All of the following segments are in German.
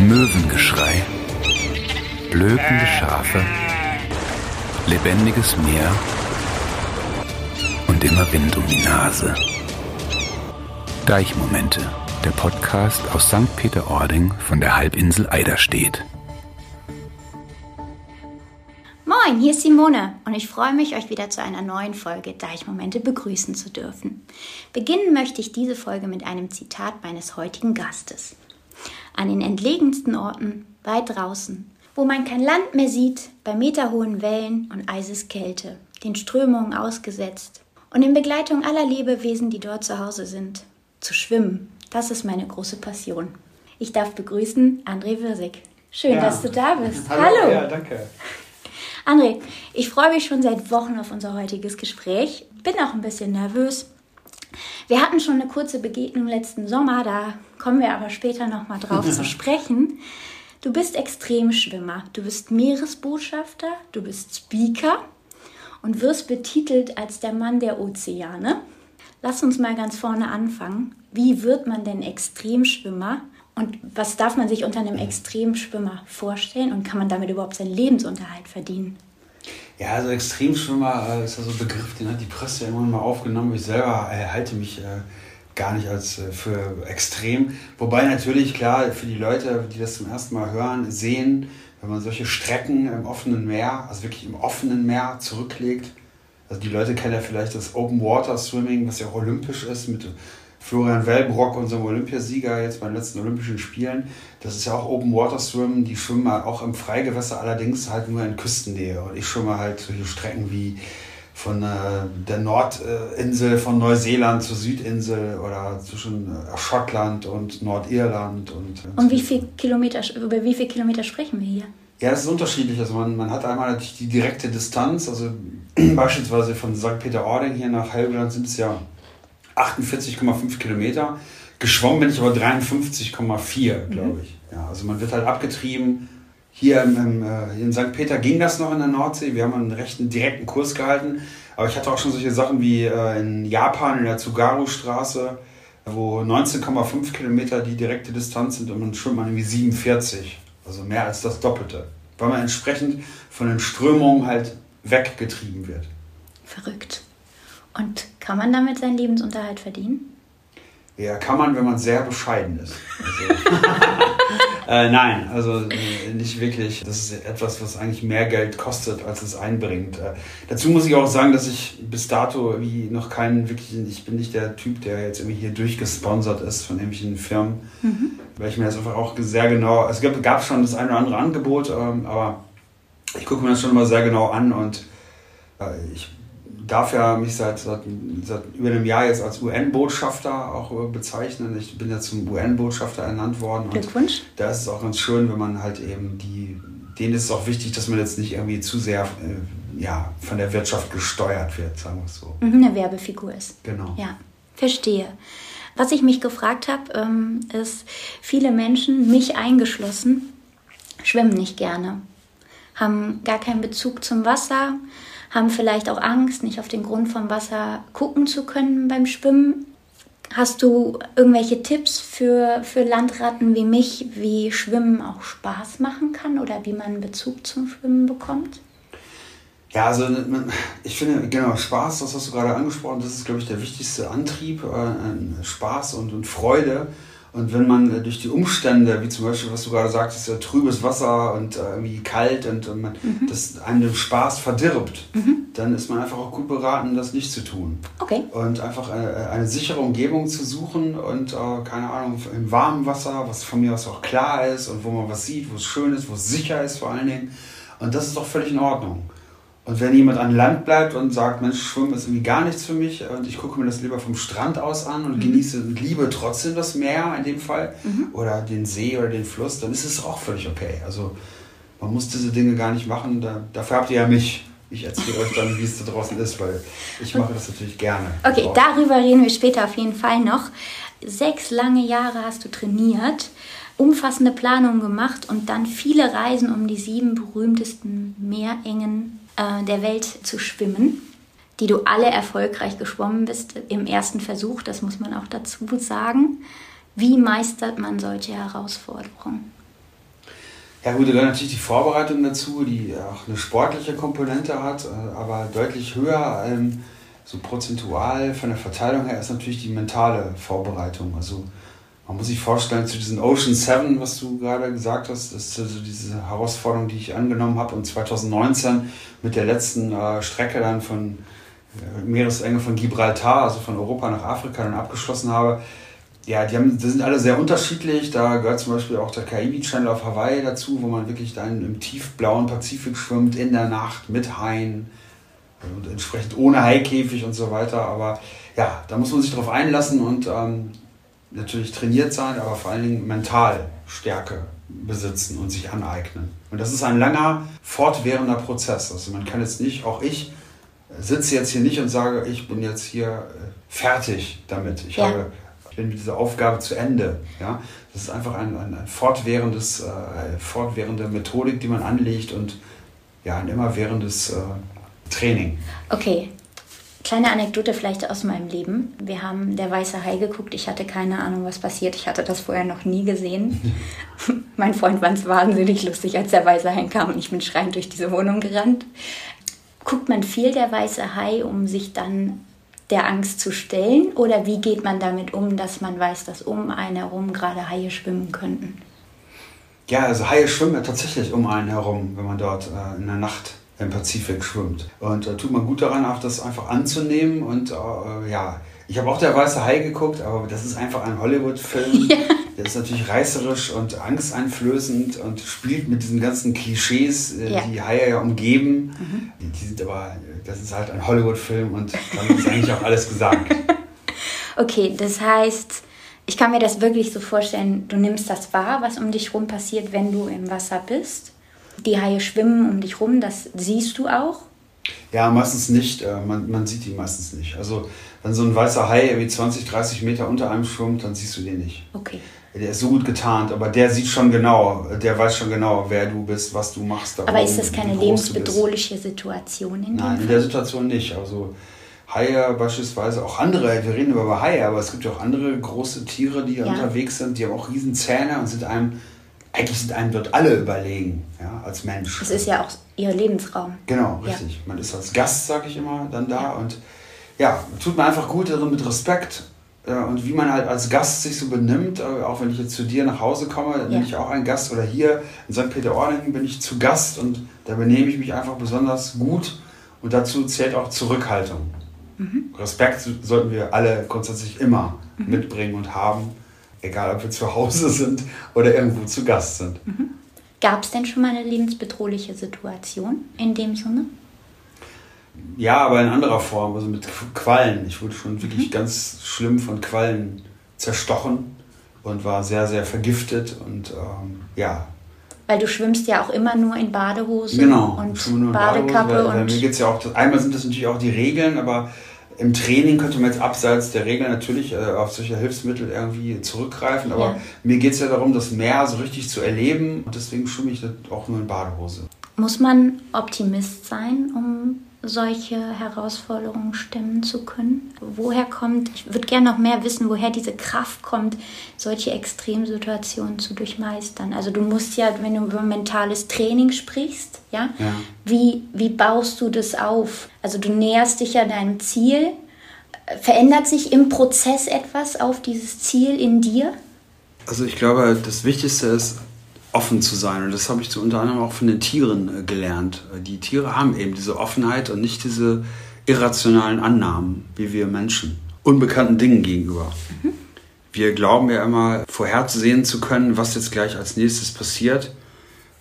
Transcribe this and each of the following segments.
Möwengeschrei, blökende Schafe, lebendiges Meer und immer Wind um die Nase. Deichmomente, der Podcast aus St. Peter-Ording von der Halbinsel Eiderstedt. Moin, hier ist Simone und ich freue mich, euch wieder zu einer neuen Folge Deichmomente begrüßen zu dürfen. Beginnen möchte ich diese Folge mit einem Zitat meines heutigen Gastes. An den entlegensten Orten, weit draußen, wo man kein Land mehr sieht, bei meterhohen Wellen und Eiseskälte, den Strömungen ausgesetzt und in Begleitung aller Lebewesen, die dort zu Hause sind. Zu schwimmen, das ist meine große Passion. Ich darf begrüßen André Wirsig. Schön, ja. dass du da bist. Hallo. Hallo. Ja, danke. André, ich freue mich schon seit Wochen auf unser heutiges Gespräch. Bin auch ein bisschen nervös. Wir hatten schon eine kurze Begegnung letzten Sommer, da kommen wir aber später nochmal drauf zu sprechen. Du bist Extremschwimmer, du bist Meeresbotschafter, du bist Speaker und wirst betitelt als der Mann der Ozeane. Lass uns mal ganz vorne anfangen. Wie wird man denn Extremschwimmer und was darf man sich unter einem Extremschwimmer vorstellen und kann man damit überhaupt seinen Lebensunterhalt verdienen? Ja, also Extremschwimmer äh, ist ja so ein Begriff, den hat die Presse ja immer mal aufgenommen. Ich selber äh, halte mich äh, gar nicht als äh, für extrem. Wobei natürlich, klar, für die Leute, die das zum ersten Mal hören, sehen, wenn man solche Strecken im offenen Meer, also wirklich im offenen Meer zurücklegt. Also die Leute kennen ja vielleicht das Open Water Swimming, was ja auch olympisch ist mit Florian Welbrock, unserem Olympiasieger jetzt bei den letzten Olympischen Spielen. Das ist ja auch Open Water Swim. Die schwimmen halt auch im Freigewässer, allerdings halt nur in Küstennähe. Und ich schwimme halt solche Strecken wie von äh, der Nordinsel von Neuseeland zur Südinsel oder zwischen äh, Schottland und Nordirland. Und, äh, und wie viel Kilometer, über wie viele Kilometer sprechen wir hier? Ja, das ist unterschiedlich. Also man, man hat einmal natürlich die direkte Distanz, also beispielsweise von St. Peter-Ording hier nach Helgoland sind es ja 48,5 Kilometer. Geschwommen bin ich aber 53,4, glaube mhm. ich. Ja, also man wird halt abgetrieben. Hier im, im, äh, in St. Peter ging das noch in der Nordsee. Wir haben einen rechten direkten Kurs gehalten. Aber ich hatte auch schon solche Sachen wie äh, in Japan in der Tsugaru-Straße, wo 19,5 Kilometer die direkte Distanz sind und man schwimmt man irgendwie 47. Also mehr als das Doppelte. Weil man entsprechend von den Strömungen halt weggetrieben wird. Verrückt. Und kann man damit seinen Lebensunterhalt verdienen? Ja, kann man, wenn man sehr bescheiden ist. Also, äh, nein, also äh, nicht wirklich. Das ist etwas, was eigentlich mehr Geld kostet, als es einbringt. Äh, dazu muss ich auch sagen, dass ich bis dato wie noch keinen wirklichen, ich bin nicht der Typ, der jetzt irgendwie hier durchgesponsert ist von irgendwelchen Firmen, mhm. weil ich mir das einfach auch sehr genau, es gab, gab schon das eine oder andere Angebot, ähm, aber ich gucke mir das schon immer sehr genau an und äh, ich darf ja mich seit, seit, seit über einem Jahr jetzt als UN-Botschafter auch äh, bezeichnen. Ich bin ja zum UN-Botschafter ernannt worden. Glückwunsch. da ist es auch ganz schön, wenn man halt eben die, denen ist es auch wichtig, dass man jetzt nicht irgendwie zu sehr äh, ja, von der Wirtschaft gesteuert wird, sagen wir es so. Mhm, eine Werbefigur ist. Genau. Ja, verstehe. Was ich mich gefragt habe, ähm, ist, viele Menschen, mich eingeschlossen, schwimmen nicht gerne, haben gar keinen Bezug zum Wasser haben vielleicht auch Angst, nicht auf den Grund vom Wasser gucken zu können beim Schwimmen. Hast du irgendwelche Tipps für, für Landratten wie mich, wie Schwimmen auch Spaß machen kann oder wie man Bezug zum Schwimmen bekommt? Ja, also ich finde, genau, Spaß, das hast du gerade angesprochen, das ist, glaube ich, der wichtigste Antrieb, äh, Spaß und, und Freude. Und wenn man äh, durch die Umstände, wie zum Beispiel, was du gerade sagtest, ja, trübes Wasser und äh, irgendwie kalt und, man, mhm. das einem den Spaß verdirbt, mhm. dann ist man einfach auch gut beraten, das nicht zu tun. Okay. Und einfach eine, äh, eine sichere Umgebung zu suchen und, äh, keine Ahnung, im warmen Wasser, was von mir aus auch klar ist und wo man was sieht, wo es schön ist, wo es sicher ist vor allen Dingen. Und das ist doch völlig in Ordnung. Und wenn jemand an Land bleibt und sagt, Mensch, Schwimmen ist irgendwie gar nichts für mich und ich gucke mir das lieber vom Strand aus an und mhm. genieße und liebe trotzdem das Meer in dem Fall mhm. oder den See oder den Fluss, dann ist es auch völlig okay. Also man muss diese Dinge gar nicht machen. Da, dafür habt ihr ja mich. Ich erzähle euch dann, wie es da draußen ist, weil ich mache das natürlich gerne. Okay, auch. darüber reden wir später auf jeden Fall noch. Sechs lange Jahre hast du trainiert umfassende Planungen gemacht und dann viele Reisen um die sieben berühmtesten Meerengen äh, der Welt zu schwimmen, die du alle erfolgreich geschwommen bist im ersten Versuch, das muss man auch dazu sagen. Wie meistert man solche Herausforderungen? Ja gut, da gehört natürlich die Vorbereitung dazu, die auch eine sportliche Komponente hat, äh, aber deutlich höher, ähm, so prozentual von der Verteilung her, ist natürlich die mentale Vorbereitung. Also man muss sich vorstellen, zu diesem Ocean 7, was du gerade gesagt hast, ist also diese Herausforderung, die ich angenommen habe und 2019 mit der letzten äh, Strecke dann von äh, Meeresenge von Gibraltar, also von Europa nach Afrika, dann abgeschlossen habe. Ja, die, haben, die sind alle sehr unterschiedlich. Da gehört zum Beispiel auch der Kaibi Channel auf Hawaii dazu, wo man wirklich dann im tiefblauen Pazifik schwimmt, in der Nacht mit Haien und entsprechend ohne Haikäfig und so weiter. Aber ja, da muss man sich drauf einlassen und ähm, natürlich trainiert sein, aber vor allen Dingen mental Stärke besitzen und sich aneignen. Und das ist ein langer, fortwährender Prozess. Also man kann jetzt nicht, auch ich sitze jetzt hier nicht und sage, ich bin jetzt hier äh, fertig damit. Ich, ja. habe, bin mit dieser Aufgabe zu Ende. Ja? Das ist einfach ein, ein, ein fortwährendes, äh, fortwährende Methodik, die man anlegt und ja, ein immerwährendes äh, Training. Okay, Kleine Anekdote vielleicht aus meinem Leben. Wir haben Der Weiße Hai geguckt. Ich hatte keine Ahnung, was passiert. Ich hatte das vorher noch nie gesehen. mein Freund fand es wahnsinnig lustig, als der Weiße Hai kam und ich bin schreiend durch diese Wohnung gerannt. Guckt man viel Der Weiße Hai, um sich dann der Angst zu stellen? Oder wie geht man damit um, dass man weiß, dass um einen herum gerade Haie schwimmen könnten? Ja, also Haie schwimmen ja tatsächlich um einen herum, wenn man dort äh, in der Nacht im Pazifik schwimmt. Und da äh, tut man gut daran, auch das einfach anzunehmen. Und äh, ja, ich habe auch der Weiße Hai geguckt, aber das ist einfach ein Hollywood-Film. Ja. Der ist natürlich reißerisch und angsteinflößend und spielt mit diesen ganzen Klischees, äh, ja. die Haie ja umgeben. Mhm. Die, die, sind aber, das ist halt ein Hollywood-Film und damit ist eigentlich auch alles gesagt. Okay, das heißt, ich kann mir das wirklich so vorstellen, du nimmst das wahr, was um dich rum passiert, wenn du im Wasser bist die Haie schwimmen um dich rum, das siehst du auch? Ja, meistens nicht. Äh, man, man sieht die meistens nicht. Also wenn so ein weißer Hai irgendwie 20, 30 Meter unter einem schwimmt, dann siehst du den nicht. Okay. Der ist so gut getarnt, aber der sieht schon genau, der weiß schon genau, wer du bist, was du machst. aber ist das keine lebensbedrohliche Situation in Nein, in der Situation nicht. Also Haie beispielsweise, auch andere, wir reden über Haie, aber es gibt ja auch andere große Tiere, die ja. unterwegs sind, die haben auch riesen Zähne und sind einem eigentlich sind einem dort alle überlegen, ja, als Mensch. Es ist ja auch ihr Lebensraum. Genau, richtig. Ja. Man ist als Gast, sage ich immer, dann da und ja, tut mir einfach gut darin mit Respekt äh, und wie man halt als Gast sich so benimmt, äh, auch wenn ich jetzt zu dir nach Hause komme, dann ja. bin ich auch ein Gast oder hier in St. Peter-Ording bin ich zu Gast und da benehme ich mich einfach besonders gut und dazu zählt auch Zurückhaltung. Mhm. Respekt sollten wir alle grundsätzlich immer mhm. mitbringen und haben egal ob wir zu Hause sind oder irgendwo zu Gast sind. Mhm. Gab es denn schon mal eine lebensbedrohliche Situation in dem Sinne? Ja, aber in anderer Form, also mit Quallen. Ich wurde schon wirklich mhm. ganz schlimm von Quallen zerstochen und war sehr, sehr vergiftet und ähm, ja. Weil du schwimmst ja auch immer nur in Badehose genau, und Badekappe. Badehose, weil, weil mir geht's ja auch, einmal sind das natürlich auch die Regeln, aber im Training könnte man jetzt abseits der Regeln natürlich äh, auf solche Hilfsmittel irgendwie zurückgreifen, aber ja. mir geht es ja darum, das Meer so richtig zu erleben und deswegen schwimme ich auch nur in Badehose. Muss man Optimist sein, um solche Herausforderungen stemmen zu können? Woher kommt, ich würde gerne noch mehr wissen, woher diese Kraft kommt, solche Extremsituationen zu durchmeistern. Also du musst ja, wenn du über mentales Training sprichst, ja, ja. Wie, wie baust du das auf? Also du näherst dich ja deinem Ziel. Verändert sich im Prozess etwas auf dieses Ziel in dir? Also ich glaube, das Wichtigste ist, offen zu sein. Und das habe ich so unter anderem auch von den Tieren äh, gelernt. Äh, die Tiere haben eben diese Offenheit und nicht diese irrationalen Annahmen, wie wir Menschen, unbekannten Dingen gegenüber. Mhm. Wir glauben ja immer, vorherzusehen zu können, was jetzt gleich als nächstes passiert,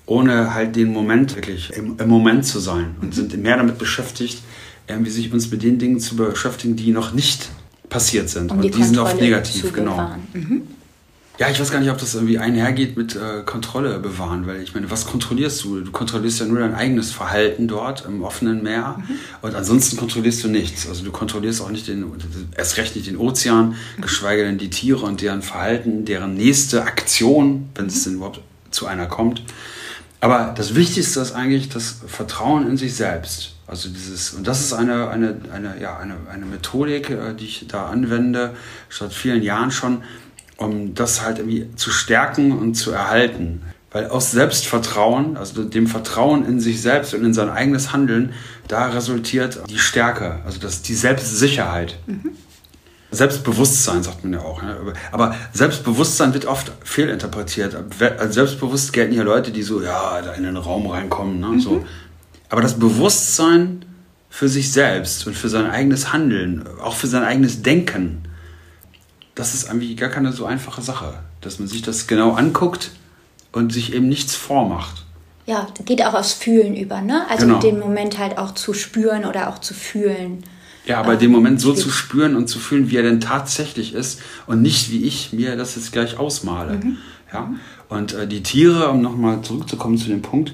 ohne halt den Moment wirklich im, im Moment zu sein. Und mhm. sind mehr damit beschäftigt, irgendwie sich uns mit den Dingen zu beschäftigen, die noch nicht passiert sind. Um und die, die sind oft negativ, genau. Mhm. Ja, ich weiß gar nicht, ob das irgendwie einhergeht mit äh, Kontrolle bewahren, weil ich meine, was kontrollierst du? Du kontrollierst ja nur dein eigenes Verhalten dort im offenen Meer mhm. und ansonsten kontrollierst du nichts. Also du kontrollierst auch nicht den, erst recht nicht den Ozean, mhm. geschweige denn die Tiere und deren Verhalten, deren nächste Aktion, wenn es mhm. denn überhaupt zu einer kommt. Aber das Wichtigste ist eigentlich das Vertrauen in sich selbst. Also dieses, und das ist eine, eine, eine, ja, eine, eine Methodik, äh, die ich da anwende, seit vielen Jahren schon, um das halt irgendwie zu stärken und zu erhalten. Weil aus Selbstvertrauen, also dem Vertrauen in sich selbst und in sein eigenes Handeln, da resultiert die Stärke, also das, die Selbstsicherheit. Mhm. Selbstbewusstsein sagt man ja auch. Ne? Aber Selbstbewusstsein wird oft fehlinterpretiert. Als selbstbewusst gelten hier Leute, die so, ja, da in den Raum reinkommen. Ne? Mhm. So. Aber das Bewusstsein für sich selbst und für sein eigenes Handeln, auch für sein eigenes Denken, das ist irgendwie gar keine so einfache Sache. Dass man sich das genau anguckt und sich eben nichts vormacht. Ja, geht auch aufs Fühlen über, ne? Also genau. den Moment halt auch zu spüren oder auch zu fühlen. Ja, aber ähm, den Moment so zu spüren und zu fühlen, wie er denn tatsächlich ist und nicht wie ich mir das jetzt gleich ausmale. Mhm. Ja? Und äh, die Tiere, um nochmal zurückzukommen zu dem Punkt,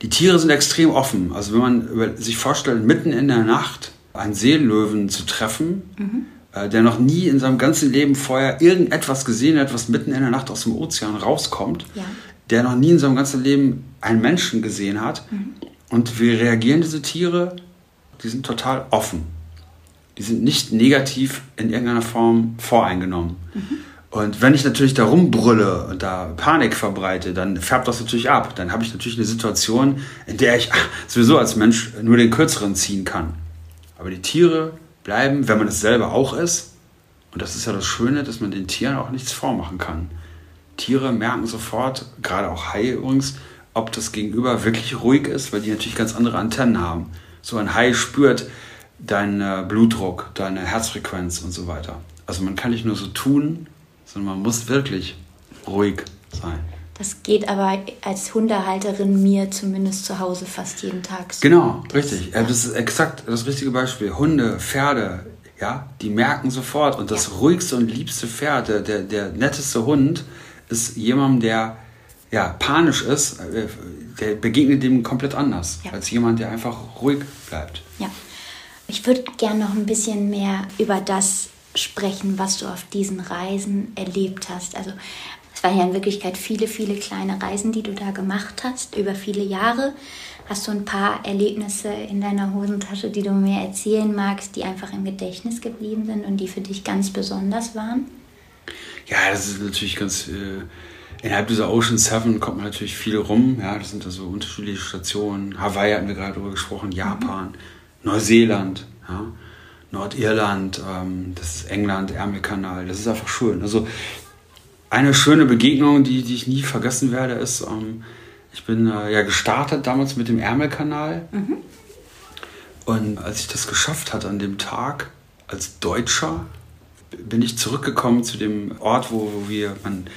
die Tiere sind extrem offen. Also wenn man sich vorstellt, mitten in der Nacht einen Seelöwen zu treffen, mhm. Äh, der noch nie in seinem ganzen Leben vorher irgendetwas gesehen hat, was mitten in der Nacht aus dem Ozean rauskommt, ja. der noch nie in seinem ganzen Leben einen Menschen gesehen hat. Mhm. Und wie reagieren diese Tiere? die sind total offen. Die sind nicht negativ in irgendeiner Form voreingenommen. Mhm. Und wenn ich natürlich da rumbrülle und da Panik verbreite, dann färbt das natürlich ab. Dann habe ich natürlich eine Situation, in der ich ach, sowieso als Mensch nur den Kürzeren ziehen kann. Aber die Tiere bleiben, wenn man es selber auch ist, und das ist ja das Schöne, dass man den Tieren auch nichts vormachen kann. Tiere merken sofort, gerade auch Haie übrigens, ob das Gegenüber wirklich ruhig ist, weil die natürlich ganz andere Antennen haben. So ein Hai spürt deinen äh, Blutdruck, deine Herzfrequenz und so weiter. Also man kann nicht nur so tun, sondern man muss wirklich ruhig sein. Das geht aber als Hundehalterin mir zumindest zu Hause fast jeden Tag so. Genau, das, richtig. Ja. Das ist exakt das richtige Beispiel. Hunde, Pferde, ja, die merken sofort. Und das ja. ruhigste und liebste Pferd, der, der, der netteste Hund, ist jemandem, der ja, panisch ist, äh, der begegnet dem komplett anders ja. als jemand, der einfach ruhig bleibt. Ja. Ich würde gerne noch ein bisschen mehr über das sprechen, was du auf diesen Reisen erlebt hast. Also es waren ja in Wirklichkeit viele, viele kleine Reisen, die du da gemacht hast, über viele Jahre. Hast du ein paar Erlebnisse in deiner Hosentasche, die du mir erzählen magst, die einfach im Gedächtnis geblieben sind und die für dich ganz besonders waren? Ja, das ist natürlich ganz... Äh Innerhalb dieser Ocean Seven kommt man natürlich viel rum. Ja, das sind also unterschiedliche Stationen. Hawaii hatten wir gerade drüber gesprochen, Japan, mhm. Neuseeland, ja, Nordirland, ähm, das ist England, Ärmelkanal. Das ist einfach schön. Also eine schöne Begegnung, die, die ich nie vergessen werde, ist, ähm, ich bin äh, ja gestartet damals mit dem Ärmelkanal. Mhm. Und als ich das geschafft hatte an dem Tag als Deutscher, bin ich zurückgekommen zu dem Ort, wo, wir, man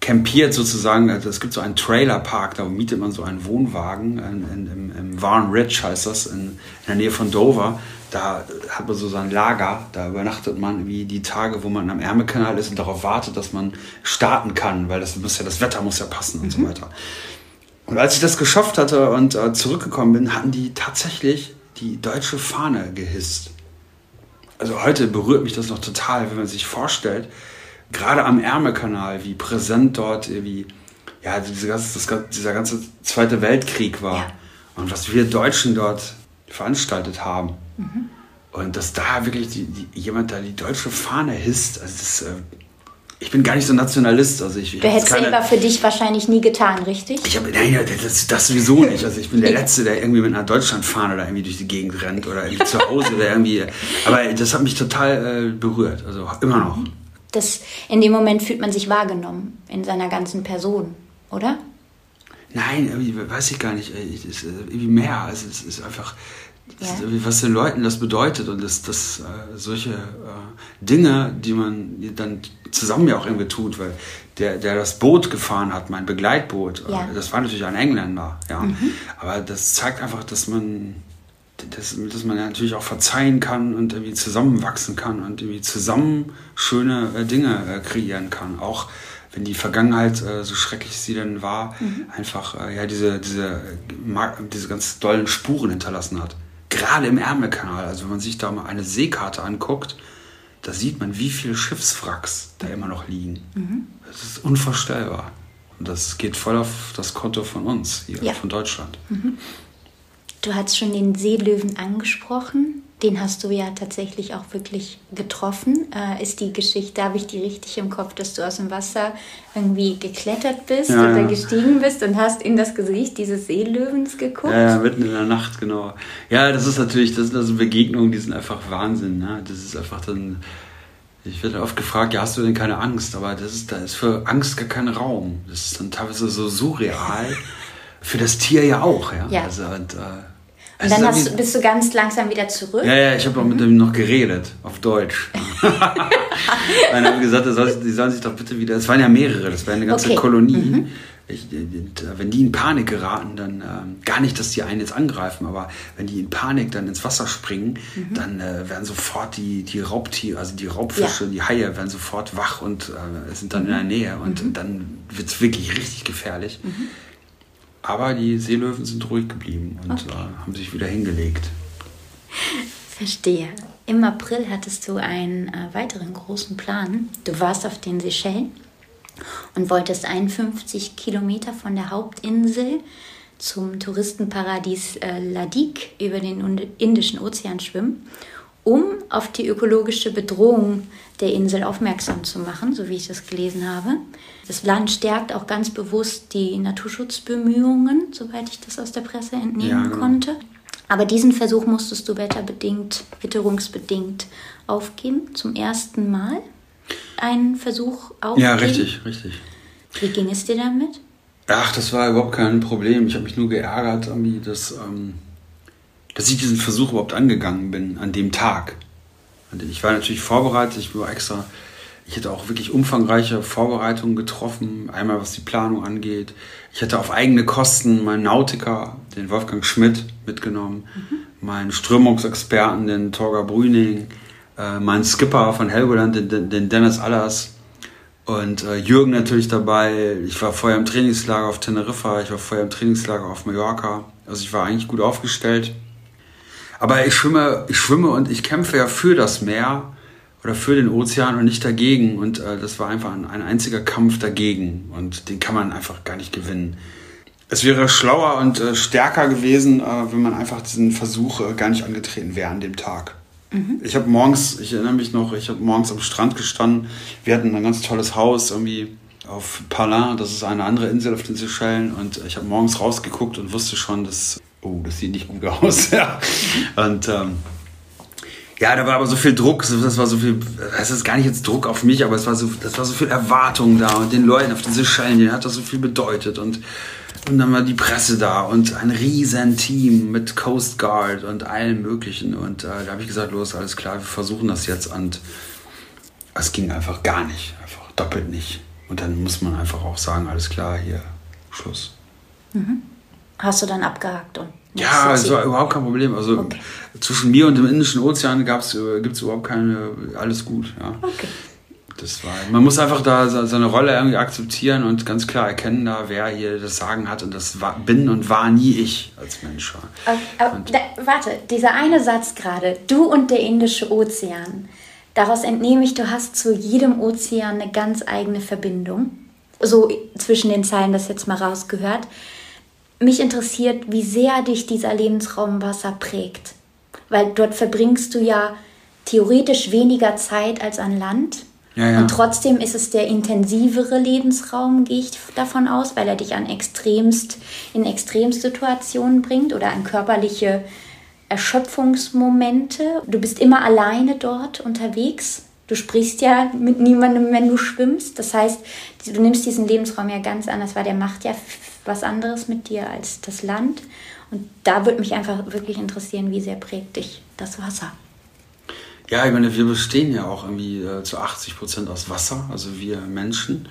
campiert sozusagen. Also es gibt so einen Trailerpark, da mietet man so einen Wohnwagen in, in, im, im Warren Ridge heißt das, in, in, der Nähe von Dover. Da hat man so sein Lager, da übernachtet man wie die Tage, wo man am Ärmelkanal ist und darauf wartet, dass man starten kann, weil das muss ja, das Wetter muss ja passen und mhm. so weiter. Und als ich das geschafft hatte und äh, zurückgekommen bin, hatten die tatsächlich die deutsche Fahne gehisst. Also heute berührt mich das noch total, wenn man sich vorstellt, gerade am Ärmelkanal, wie präsent dort wie ja, diese ganze, das, dieser ganze Zweite Weltkrieg war. Ja. Und was wir Deutschen dort veranstaltet haben. Mhm. Und dass da wirklich die, die, jemand da die deutsche Fahne hisst, also das, äh, ich bin gar nicht so Nationalist. Also ich, du hättest keine, selber für dich wahrscheinlich nie getan, richtig? Ich habe, nein, das, das sowieso nicht. Also ich bin der Letzte, der irgendwie mit einer Deutschlandfahne da irgendwie durch die Gegend rennt oder irgendwie zu Hause oder irgendwie. Aber das hat mich total äh, berührt. Also immer noch. Das, in dem Moment fühlt man sich wahrgenommen in seiner ganzen Person, oder? Nein, irgendwie weiß ich gar nicht. Es ist irgendwie mehr. Also es ist einfach, ja. was den Leuten das bedeutet und dass das, äh, solche äh, Dinge, die man dann zusammen ja auch irgendwie tut, weil der, der das Boot gefahren hat, mein Begleitboot, äh, ja. das war natürlich ein Engländer, ja. Mhm. Aber das zeigt einfach, dass man dass, dass man ja natürlich auch verzeihen kann und irgendwie zusammenwachsen kann und irgendwie zusammen schöne äh, Dinge äh, kreieren kann. Auch wenn die Vergangenheit, äh, so schrecklich sie denn war, mhm. einfach äh, ja, diese, diese, diese ganz dollen Spuren hinterlassen hat. Gerade im Ärmelkanal, also wenn man sich da mal eine Seekarte anguckt, da sieht man, wie viele Schiffswracks da immer noch liegen. Mhm. Das ist unvorstellbar. Und das geht voll auf das Konto von uns hier, ja. von Deutschland. Mhm. Du hast schon den Seelöwen angesprochen. Den hast du ja tatsächlich auch wirklich getroffen. Äh, ist die Geschichte, habe ich die richtig im Kopf, dass du aus dem Wasser irgendwie geklettert bist ja, oder ja. gestiegen bist und hast in das Gesicht dieses Seelöwens geguckt? Ja, ja, mitten in der Nacht, genau. Ja, das ist natürlich, das sind also Begegnungen, die sind einfach Wahnsinn. Ne? Das ist einfach dann. Ich werde oft gefragt, ja, hast du denn keine Angst? Aber das ist, da ist für Angst gar kein Raum. Das ist dann teilweise so surreal. für das Tier ja auch, ja. ja. Also, und, äh, und dann hast, du, bist du ganz langsam wieder zurück? Ja, ja, ich habe auch mit ihm noch geredet, auf Deutsch. Dann habe gesagt, die sollen sich doch bitte wieder. Es waren ja mehrere, das war eine ganze okay. Kolonie. Mhm. Ich, wenn die in Panik geraten, dann ähm, gar nicht, dass die einen jetzt angreifen, aber wenn die in Panik dann ins Wasser springen, mhm. dann äh, werden sofort die, die Raubtiere, also die Raubfische, ja. die Haie werden sofort wach und äh, sind dann mhm. in der Nähe und mhm. dann wird es wirklich richtig gefährlich. Aber die Seelöwen sind ruhig geblieben und okay. äh, haben sich wieder hingelegt. Verstehe. Im April hattest du einen äh, weiteren großen Plan. Du warst auf den Seychellen und wolltest 51 Kilometer von der Hauptinsel zum Touristenparadies äh, Ladik über den Indischen Ozean schwimmen, um auf die ökologische Bedrohung der Insel aufmerksam zu machen, so wie ich das gelesen habe. Das Land stärkt auch ganz bewusst die Naturschutzbemühungen, soweit ich das aus der Presse entnehmen ja, genau. konnte. Aber diesen Versuch musstest du wetterbedingt, witterungsbedingt aufgeben, zum ersten Mal einen Versuch aufgeben. Ja, richtig, richtig. Wie ging es dir damit? Ach, das war überhaupt kein Problem. Ich habe mich nur geärgert, dass, ähm, dass ich diesen Versuch überhaupt angegangen bin an dem Tag. Ich war natürlich vorbereitet, ich war extra, ich hätte auch wirklich umfangreiche Vorbereitungen getroffen, einmal was die Planung angeht. Ich hätte auf eigene Kosten meinen Nautiker, den Wolfgang Schmidt, mitgenommen, mhm. meinen Strömungsexperten, den Torger Brüning, äh, meinen Skipper von Helgoland, den, den Dennis Allers und äh, Jürgen natürlich dabei. Ich war vorher im Trainingslager auf Teneriffa, ich war vorher im Trainingslager auf Mallorca. Also ich war eigentlich gut aufgestellt. Aber ich schwimme, ich schwimme und ich kämpfe ja für das Meer oder für den Ozean und nicht dagegen. Und äh, das war einfach ein, ein, einziger Kampf dagegen. Und den kann man einfach gar nicht gewinnen. Es wäre schlauer und äh, stärker gewesen, äh, wenn man einfach diesen Versuch äh, gar nicht angetreten wäre an dem Tag. Mhm. Ich habe morgens, ich erinnere mich noch, ich habe morgens am Strand gestanden. Wir hatten ein ganz tolles Haus irgendwie auf Palin, das ist eine andere Insel auf den Seychellen. Und ich habe morgens rausgeguckt und wusste schon, dass oh, das sieht nicht gut aus. Und ähm, ja, da war aber so viel Druck, das war so viel, das ist gar nicht jetzt Druck auf mich, aber es war so, das war so viel Erwartung da und den Leuten auf diese Schellen, denen hat das so viel bedeutet und, und dann war die Presse da und ein riesen Team mit Coast Guard und allem möglichen und äh, da habe ich gesagt, los, alles klar, wir versuchen das jetzt und es ging einfach gar nicht, einfach doppelt nicht und dann muss man einfach auch sagen, alles klar, hier, Schluss. Mhm hast du dann abgehakt und ja, es war überhaupt kein Problem. Also okay. zwischen mir und dem Indischen Ozean äh, gibt es überhaupt keine, alles gut. Ja. Okay. Das war, man muss einfach da seine Rolle irgendwie akzeptieren und ganz klar erkennen, da, wer hier das Sagen hat. Und das war, bin und war nie ich als Mensch. Aber, aber da, warte, dieser eine Satz gerade, du und der Indische Ozean, daraus entnehme ich, du hast zu jedem Ozean eine ganz eigene Verbindung. So zwischen den Zeilen das jetzt mal rausgehört mich interessiert, wie sehr dich dieser Lebensraum Wasser prägt. Weil dort verbringst du ja theoretisch weniger Zeit als an Land. Ja, ja. Und trotzdem ist es der intensivere Lebensraum, gehe ich davon aus, weil er dich an extremst, in Extremsituationen bringt oder an körperliche Erschöpfungsmomente. Du bist immer alleine dort unterwegs. Du sprichst ja mit niemandem, wenn du schwimmst. Das heißt, du nimmst diesen Lebensraum ja ganz anders, weil der macht ja was anderes mit dir als das Land. Und da würde mich einfach wirklich interessieren, wie sehr prägt dich das Wasser? Ja, ich meine, wir bestehen ja auch irgendwie äh, zu 80 Prozent aus Wasser, also wir Menschen.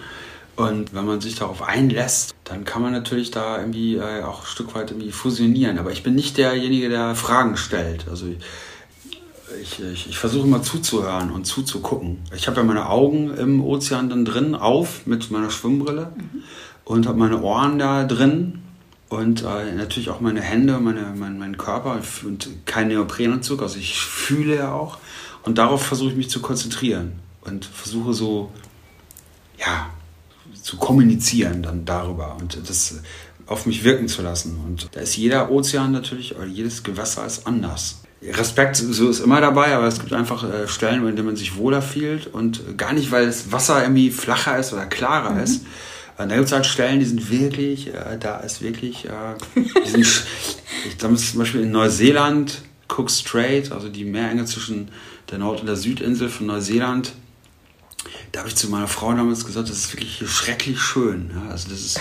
Und wenn man sich darauf einlässt, dann kann man natürlich da irgendwie äh, auch ein Stück weit irgendwie fusionieren. Aber ich bin nicht derjenige, der Fragen stellt. Also ich, ich, ich versuche immer zuzuhören und zuzugucken. Ich habe ja meine Augen im Ozean dann drin auf mit meiner Schwimmbrille. Mhm und habe meine Ohren da drin und äh, natürlich auch meine Hände, meine, mein, mein Körper und kein Neoprenanzug, also ich fühle ja auch und darauf versuche ich mich zu konzentrieren und versuche so, ja, zu kommunizieren dann darüber und das auf mich wirken zu lassen. Und da ist jeder Ozean natürlich, oder jedes Gewässer ist anders. Respekt so ist immer dabei, aber es gibt einfach äh, Stellen, in denen man sich wohler fühlt und gar nicht, weil das Wasser irgendwie flacher ist oder klarer mhm. ist. Äh, da gibt es halt Stellen, die sind wirklich, äh, da ist wirklich, äh, sind, ich glaube zum Beispiel in Neuseeland, Cook Strait, also die Meerenge zwischen der Nord- und der Südinsel von Neuseeland, da habe ich zu meiner Frau damals gesagt, das ist wirklich schrecklich schön. Ja, also das ist,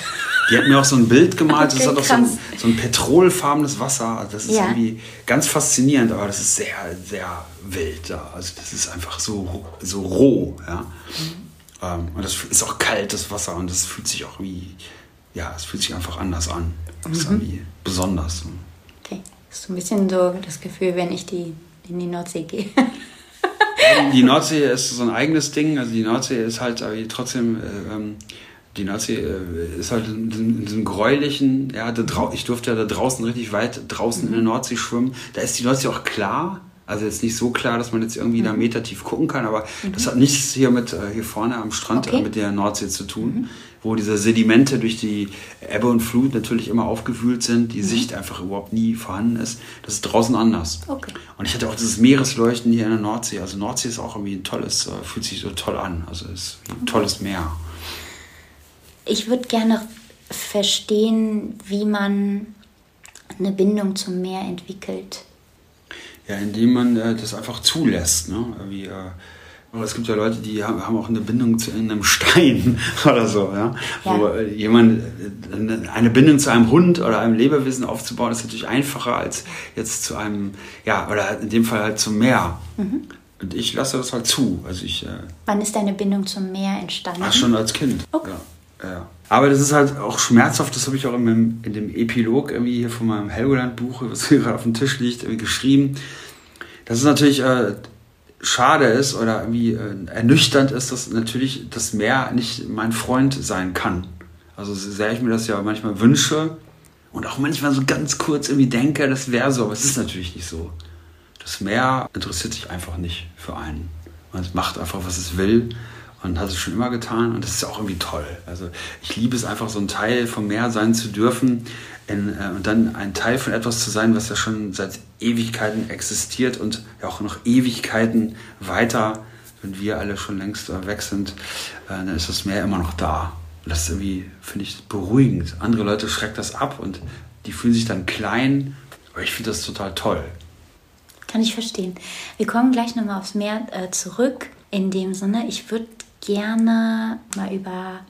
die hat mir auch so ein Bild gemalt, okay, das hat auch so ein, so ein, petrolfarbenes Wasser. Also das ist ja. irgendwie ganz faszinierend, aber das ist sehr, sehr wild. Ja. Also das ist einfach so, so roh. Ja. Mhm. Ähm, und das ist auch kalt, das Wasser, und das fühlt sich auch wie, ja, es fühlt sich einfach anders an. Das ist mhm. irgendwie besonders. Okay. Das ist so ein bisschen so das Gefühl, wenn ich die, in die Nordsee gehe. die Nordsee ist so ein eigenes Ding. Also die Nordsee ist halt trotzdem, äh, ähm, die Nordsee äh, ist halt in, in diesem gräulichen, ja, ich durfte ja da draußen richtig weit draußen in der Nordsee schwimmen. Da ist die Nordsee auch klar. Also jetzt nicht so klar, dass man jetzt irgendwie mhm. da Meter tief gucken kann, aber mhm. das hat nichts hier mit äh, hier vorne am Strand okay. mit der Nordsee zu tun. Mhm wo diese Sedimente durch die Ebbe und Flut natürlich immer aufgewühlt sind, die mhm. Sicht einfach überhaupt nie vorhanden ist. Das ist draußen anders. Okay. Und ich hatte auch dieses Meeresleuchten hier in der Nordsee. Also Nordsee ist auch irgendwie ein tolles, äh, fühlt sich so toll an. Also es ist ein tolles Meer. Ich würde gerne verstehen, wie man eine Bindung zum Meer entwickelt. Ja, indem man äh, das einfach zulässt. Ne? Wie, äh, aber es gibt ja Leute, die haben auch eine Bindung zu einem Stein oder so. Ja? ja. Wo jemand eine Bindung zu einem Hund oder einem Lebewesen aufzubauen, ist natürlich einfacher als jetzt zu einem, ja, oder in dem Fall halt zum Meer. Mhm. Und ich lasse das halt zu. Also ich, äh, Wann ist deine Bindung zum Meer entstanden? Ach, schon als Kind. Okay. Ja, ja. Aber das ist halt auch schmerzhaft, das habe ich auch in, meinem, in dem Epilog irgendwie hier von meinem Helgoland-Buch, was hier gerade auf dem Tisch liegt, geschrieben. Das ist natürlich äh, schade ist oder irgendwie äh, ernüchternd ist, dass natürlich das Meer nicht mein Freund sein kann. Also sehr ich mir das ja manchmal wünsche und auch manchmal so ganz kurz irgendwie denke, das wäre so, aber es ist natürlich nicht so. Das Meer interessiert sich einfach nicht für einen. Man macht einfach, was es will und hat es schon immer getan und das ist auch irgendwie toll. Also ich liebe es einfach, so ein Teil vom Meer sein zu dürfen in, äh, und dann ein Teil von etwas zu sein, was ja schon seit Ewigkeiten existiert und ja auch noch Ewigkeiten weiter, wenn wir alle schon längst weg sind, äh, dann ist das Meer immer noch da. Und das ist irgendwie, finde ich, beruhigend. Andere Leute schreckt das ab und die fühlen sich dann klein, aber ich finde das total toll. Kann ich verstehen. Wir kommen gleich nochmal aufs Meer äh, zurück. In dem Sinne, ich würde gerne mal über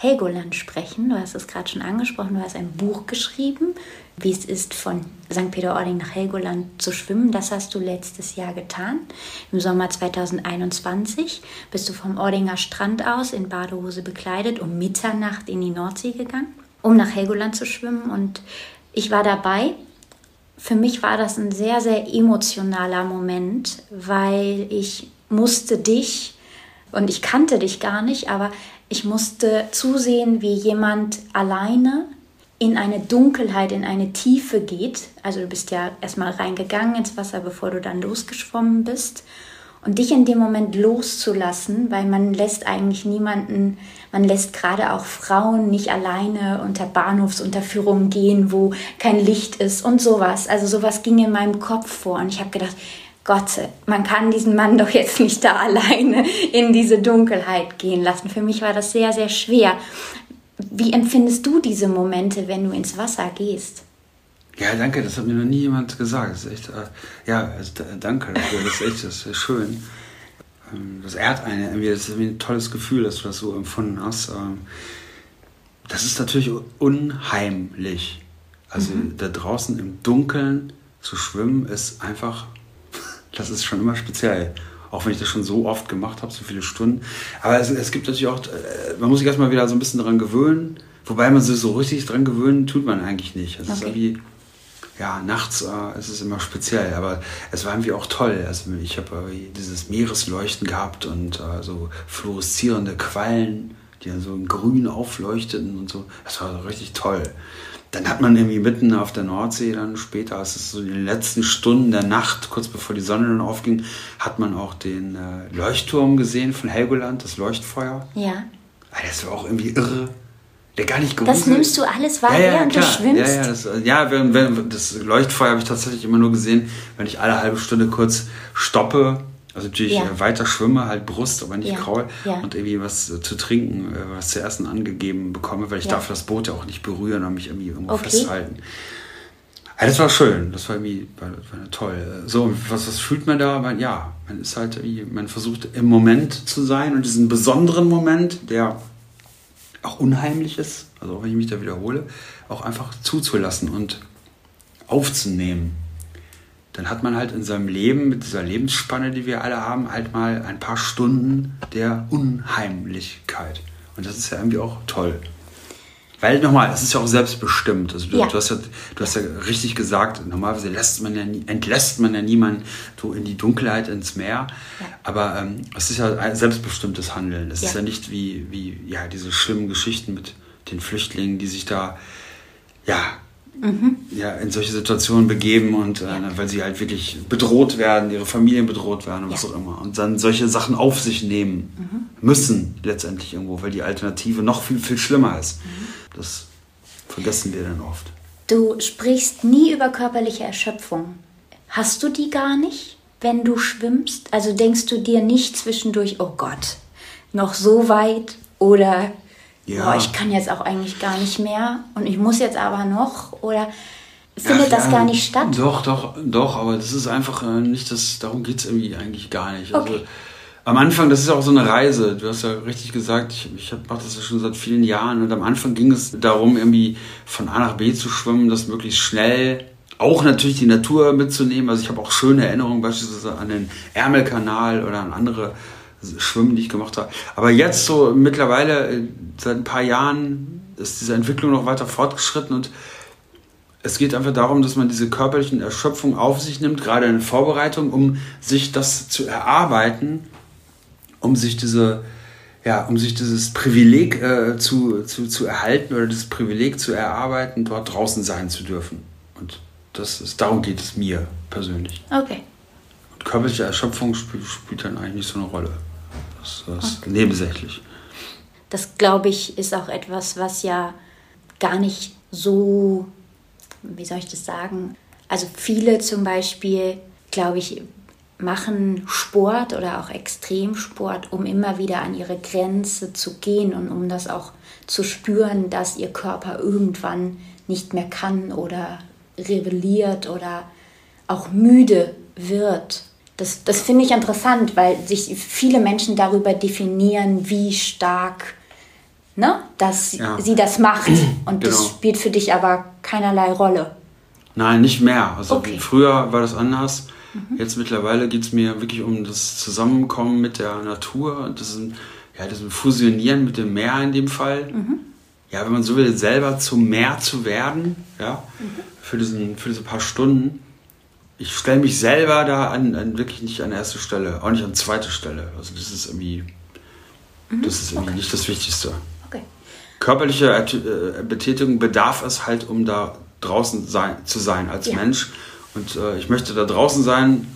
Helgoland sprechen. Du hast es gerade schon angesprochen, du hast ein Buch geschrieben, wie es ist, von St. Peter-Ording nach Helgoland zu schwimmen. Das hast du letztes Jahr getan. Im Sommer 2021 bist du vom Ordinger Strand aus in Badehose bekleidet um Mitternacht in die Nordsee gegangen, um nach Helgoland zu schwimmen. Und ich war dabei. Für mich war das ein sehr, sehr emotionaler Moment, weil ich musste dich und ich kannte dich gar nicht, aber ich musste zusehen, wie jemand alleine in eine Dunkelheit, in eine Tiefe geht. Also du bist ja erstmal reingegangen ins Wasser, bevor du dann losgeschwommen bist. Und dich in dem Moment loszulassen, weil man lässt eigentlich niemanden, man lässt gerade auch Frauen nicht alleine unter Bahnhofsunterführungen gehen, wo kein Licht ist und sowas. Also sowas ging in meinem Kopf vor und ich habe gedacht, Gott, man kann diesen Mann doch jetzt nicht da alleine in diese Dunkelheit gehen lassen. Für mich war das sehr, sehr schwer. Wie empfindest du diese Momente, wenn du ins Wasser gehst? Ja, danke, das hat mir noch nie jemand gesagt. Das ist echt, äh, ja, also, danke dafür, das ist echt das ist schön. Ähm, das ehrt einen irgendwie, das ist irgendwie ein tolles Gefühl, dass du das so empfunden hast. Ähm, das ist natürlich unheimlich. Also mhm. da draußen im Dunkeln zu schwimmen ist einfach das ist schon immer speziell. Auch wenn ich das schon so oft gemacht habe, so viele Stunden. Aber es, es gibt natürlich auch, äh, man muss sich erstmal wieder so ein bisschen daran gewöhnen. Wobei man sich so richtig daran gewöhnen, tut man eigentlich nicht. Es okay. ist irgendwie, ja, nachts äh, ist es immer speziell, aber es war irgendwie auch toll. Also ich habe dieses Meeresleuchten gehabt und äh, so fluoreszierende Quallen, die dann so in grün aufleuchteten und so. Das war richtig toll dann hat man irgendwie mitten auf der Nordsee dann später, es so in den letzten Stunden der Nacht, kurz bevor die Sonne dann aufging, hat man auch den äh, Leuchtturm gesehen von Helgoland, das Leuchtfeuer. Ja. Das war auch irgendwie irre. der gar nicht Das nimmst du alles wahr, ja, ja, während klar. du schwimmst? Ja, ja, das, ja wenn, wenn, das Leuchtfeuer habe ich tatsächlich immer nur gesehen, wenn ich alle halbe Stunde kurz stoppe. Also natürlich Ja. äh, weiter schwimme, halt Brust, aber nicht Ja, Kraul. ja. Und irgendwie was äh, zu trinken, äh, was zu essen angegeben bekomme, weil ich darf das Boot ja auch nicht berühren und mich irgendwie irgendwo Okay. festhalten. Ja, das war schön, das war irgendwie war, war toll. So, was, was fühlt man da? Man, ja, man ist halt man versucht im Moment zu sein und diesen besonderen Moment, der auch unheimlich ist, also auch wenn ich mich da wiederhole, auch einfach zuzulassen und aufzunehmen. Dann hat man halt in seinem Leben, mit dieser Lebensspanne, die wir alle haben, halt mal ein paar Stunden der Unheimlichkeit. Und das ist ja irgendwie auch toll. Weil nochmal, es ist ja auch selbstbestimmt. Also du, Ja. du, hast ja, du hast ja richtig gesagt, normalerweise lässt man ja nie, entlässt man ja niemanden so in die Dunkelheit, ins Meer. Ja. Aber ähm, es ist ja ein selbstbestimmtes Handeln. Es ist Ja. ja nicht wie, wie ja, diese schlimmen Geschichten mit den Flüchtlingen, die sich da ja, ja, in solche Situationen begeben und äh, weil sie halt wirklich bedroht werden, ihre Familien bedroht werden und was Ja. auch immer. Und dann solche Sachen auf sich nehmen müssen letztendlich irgendwo, weil die Alternative noch viel, viel schlimmer ist. Das vergessen wir dann oft. Du sprichst nie über körperliche Erschöpfung. Hast du die gar nicht, wenn du schwimmst? Also denkst du dir nicht zwischendurch, oh Gott, noch so weit oder Ja. boah, ich kann jetzt auch eigentlich gar nicht mehr und ich muss jetzt aber noch oder findet Ach, das ja, gar nicht statt? Doch, doch, doch, aber das ist einfach äh, nicht das, darum geht es irgendwie eigentlich gar nicht. Also, Okay. am Anfang, das ist auch so eine Reise. Du hast ja richtig gesagt, ich, ich mache das ja schon seit vielen Jahren und am Anfang ging es darum, irgendwie von A nach B zu schwimmen, das möglichst schnell. Auch natürlich die Natur mitzunehmen. Also ich habe auch schöne Erinnerungen beispielsweise an den Ärmelkanal oder an andere Schwimmen, die ich gemacht habe. Aber jetzt so mittlerweile, äh, seit ein paar Jahren, ist diese Entwicklung noch weiter fortgeschritten und es geht einfach darum, dass man diese körperlichen Erschöpfungen auf sich nimmt, gerade in Vorbereitung, um sich das zu erarbeiten, um sich diese, ja, um sich dieses Privileg äh, zu, zu, zu erhalten oder dieses Privileg zu erarbeiten, dort draußen sein zu dürfen. Und das ist, darum geht es mir persönlich. Okay. Und körperliche Erschöpfung spielt, spielt dann eigentlich nicht so eine Rolle. Das, das ist nebensächlich. Das glaube ich ist auch etwas, was ja gar nicht so, wie soll ich das sagen? Also viele zum Beispiel, glaube ich, machen Sport oder auch Extremsport, um immer wieder an ihre Grenze zu gehen und um das auch zu spüren, dass ihr Körper irgendwann nicht mehr kann oder rebelliert oder auch müde wird. Das, das finde ich interessant, weil sich viele Menschen darüber definieren, wie stark ne, dass Ja. sie das macht. Und das Genau. spielt für dich aber keinerlei Rolle. Nein, nicht mehr. Also Okay. früher war das anders. Jetzt mittlerweile geht es mir wirklich um das Zusammenkommen mit der Natur und das, ja, das Fusionieren mit dem Meer in dem Fall. Ja, wenn man so will, selber zum Meer zu werden, ja, für, diesen, für diese paar Stunden. Ich stelle mich selber da an, an wirklich nicht an erste Stelle, auch nicht an zweite Stelle. Also das ist irgendwie, das ist irgendwie nicht das Wichtigste Okay. körperliche äh, Betätigung bedarf es halt, um da draußen sein, zu sein als Ja. Mensch. Und äh, ich möchte da draußen sein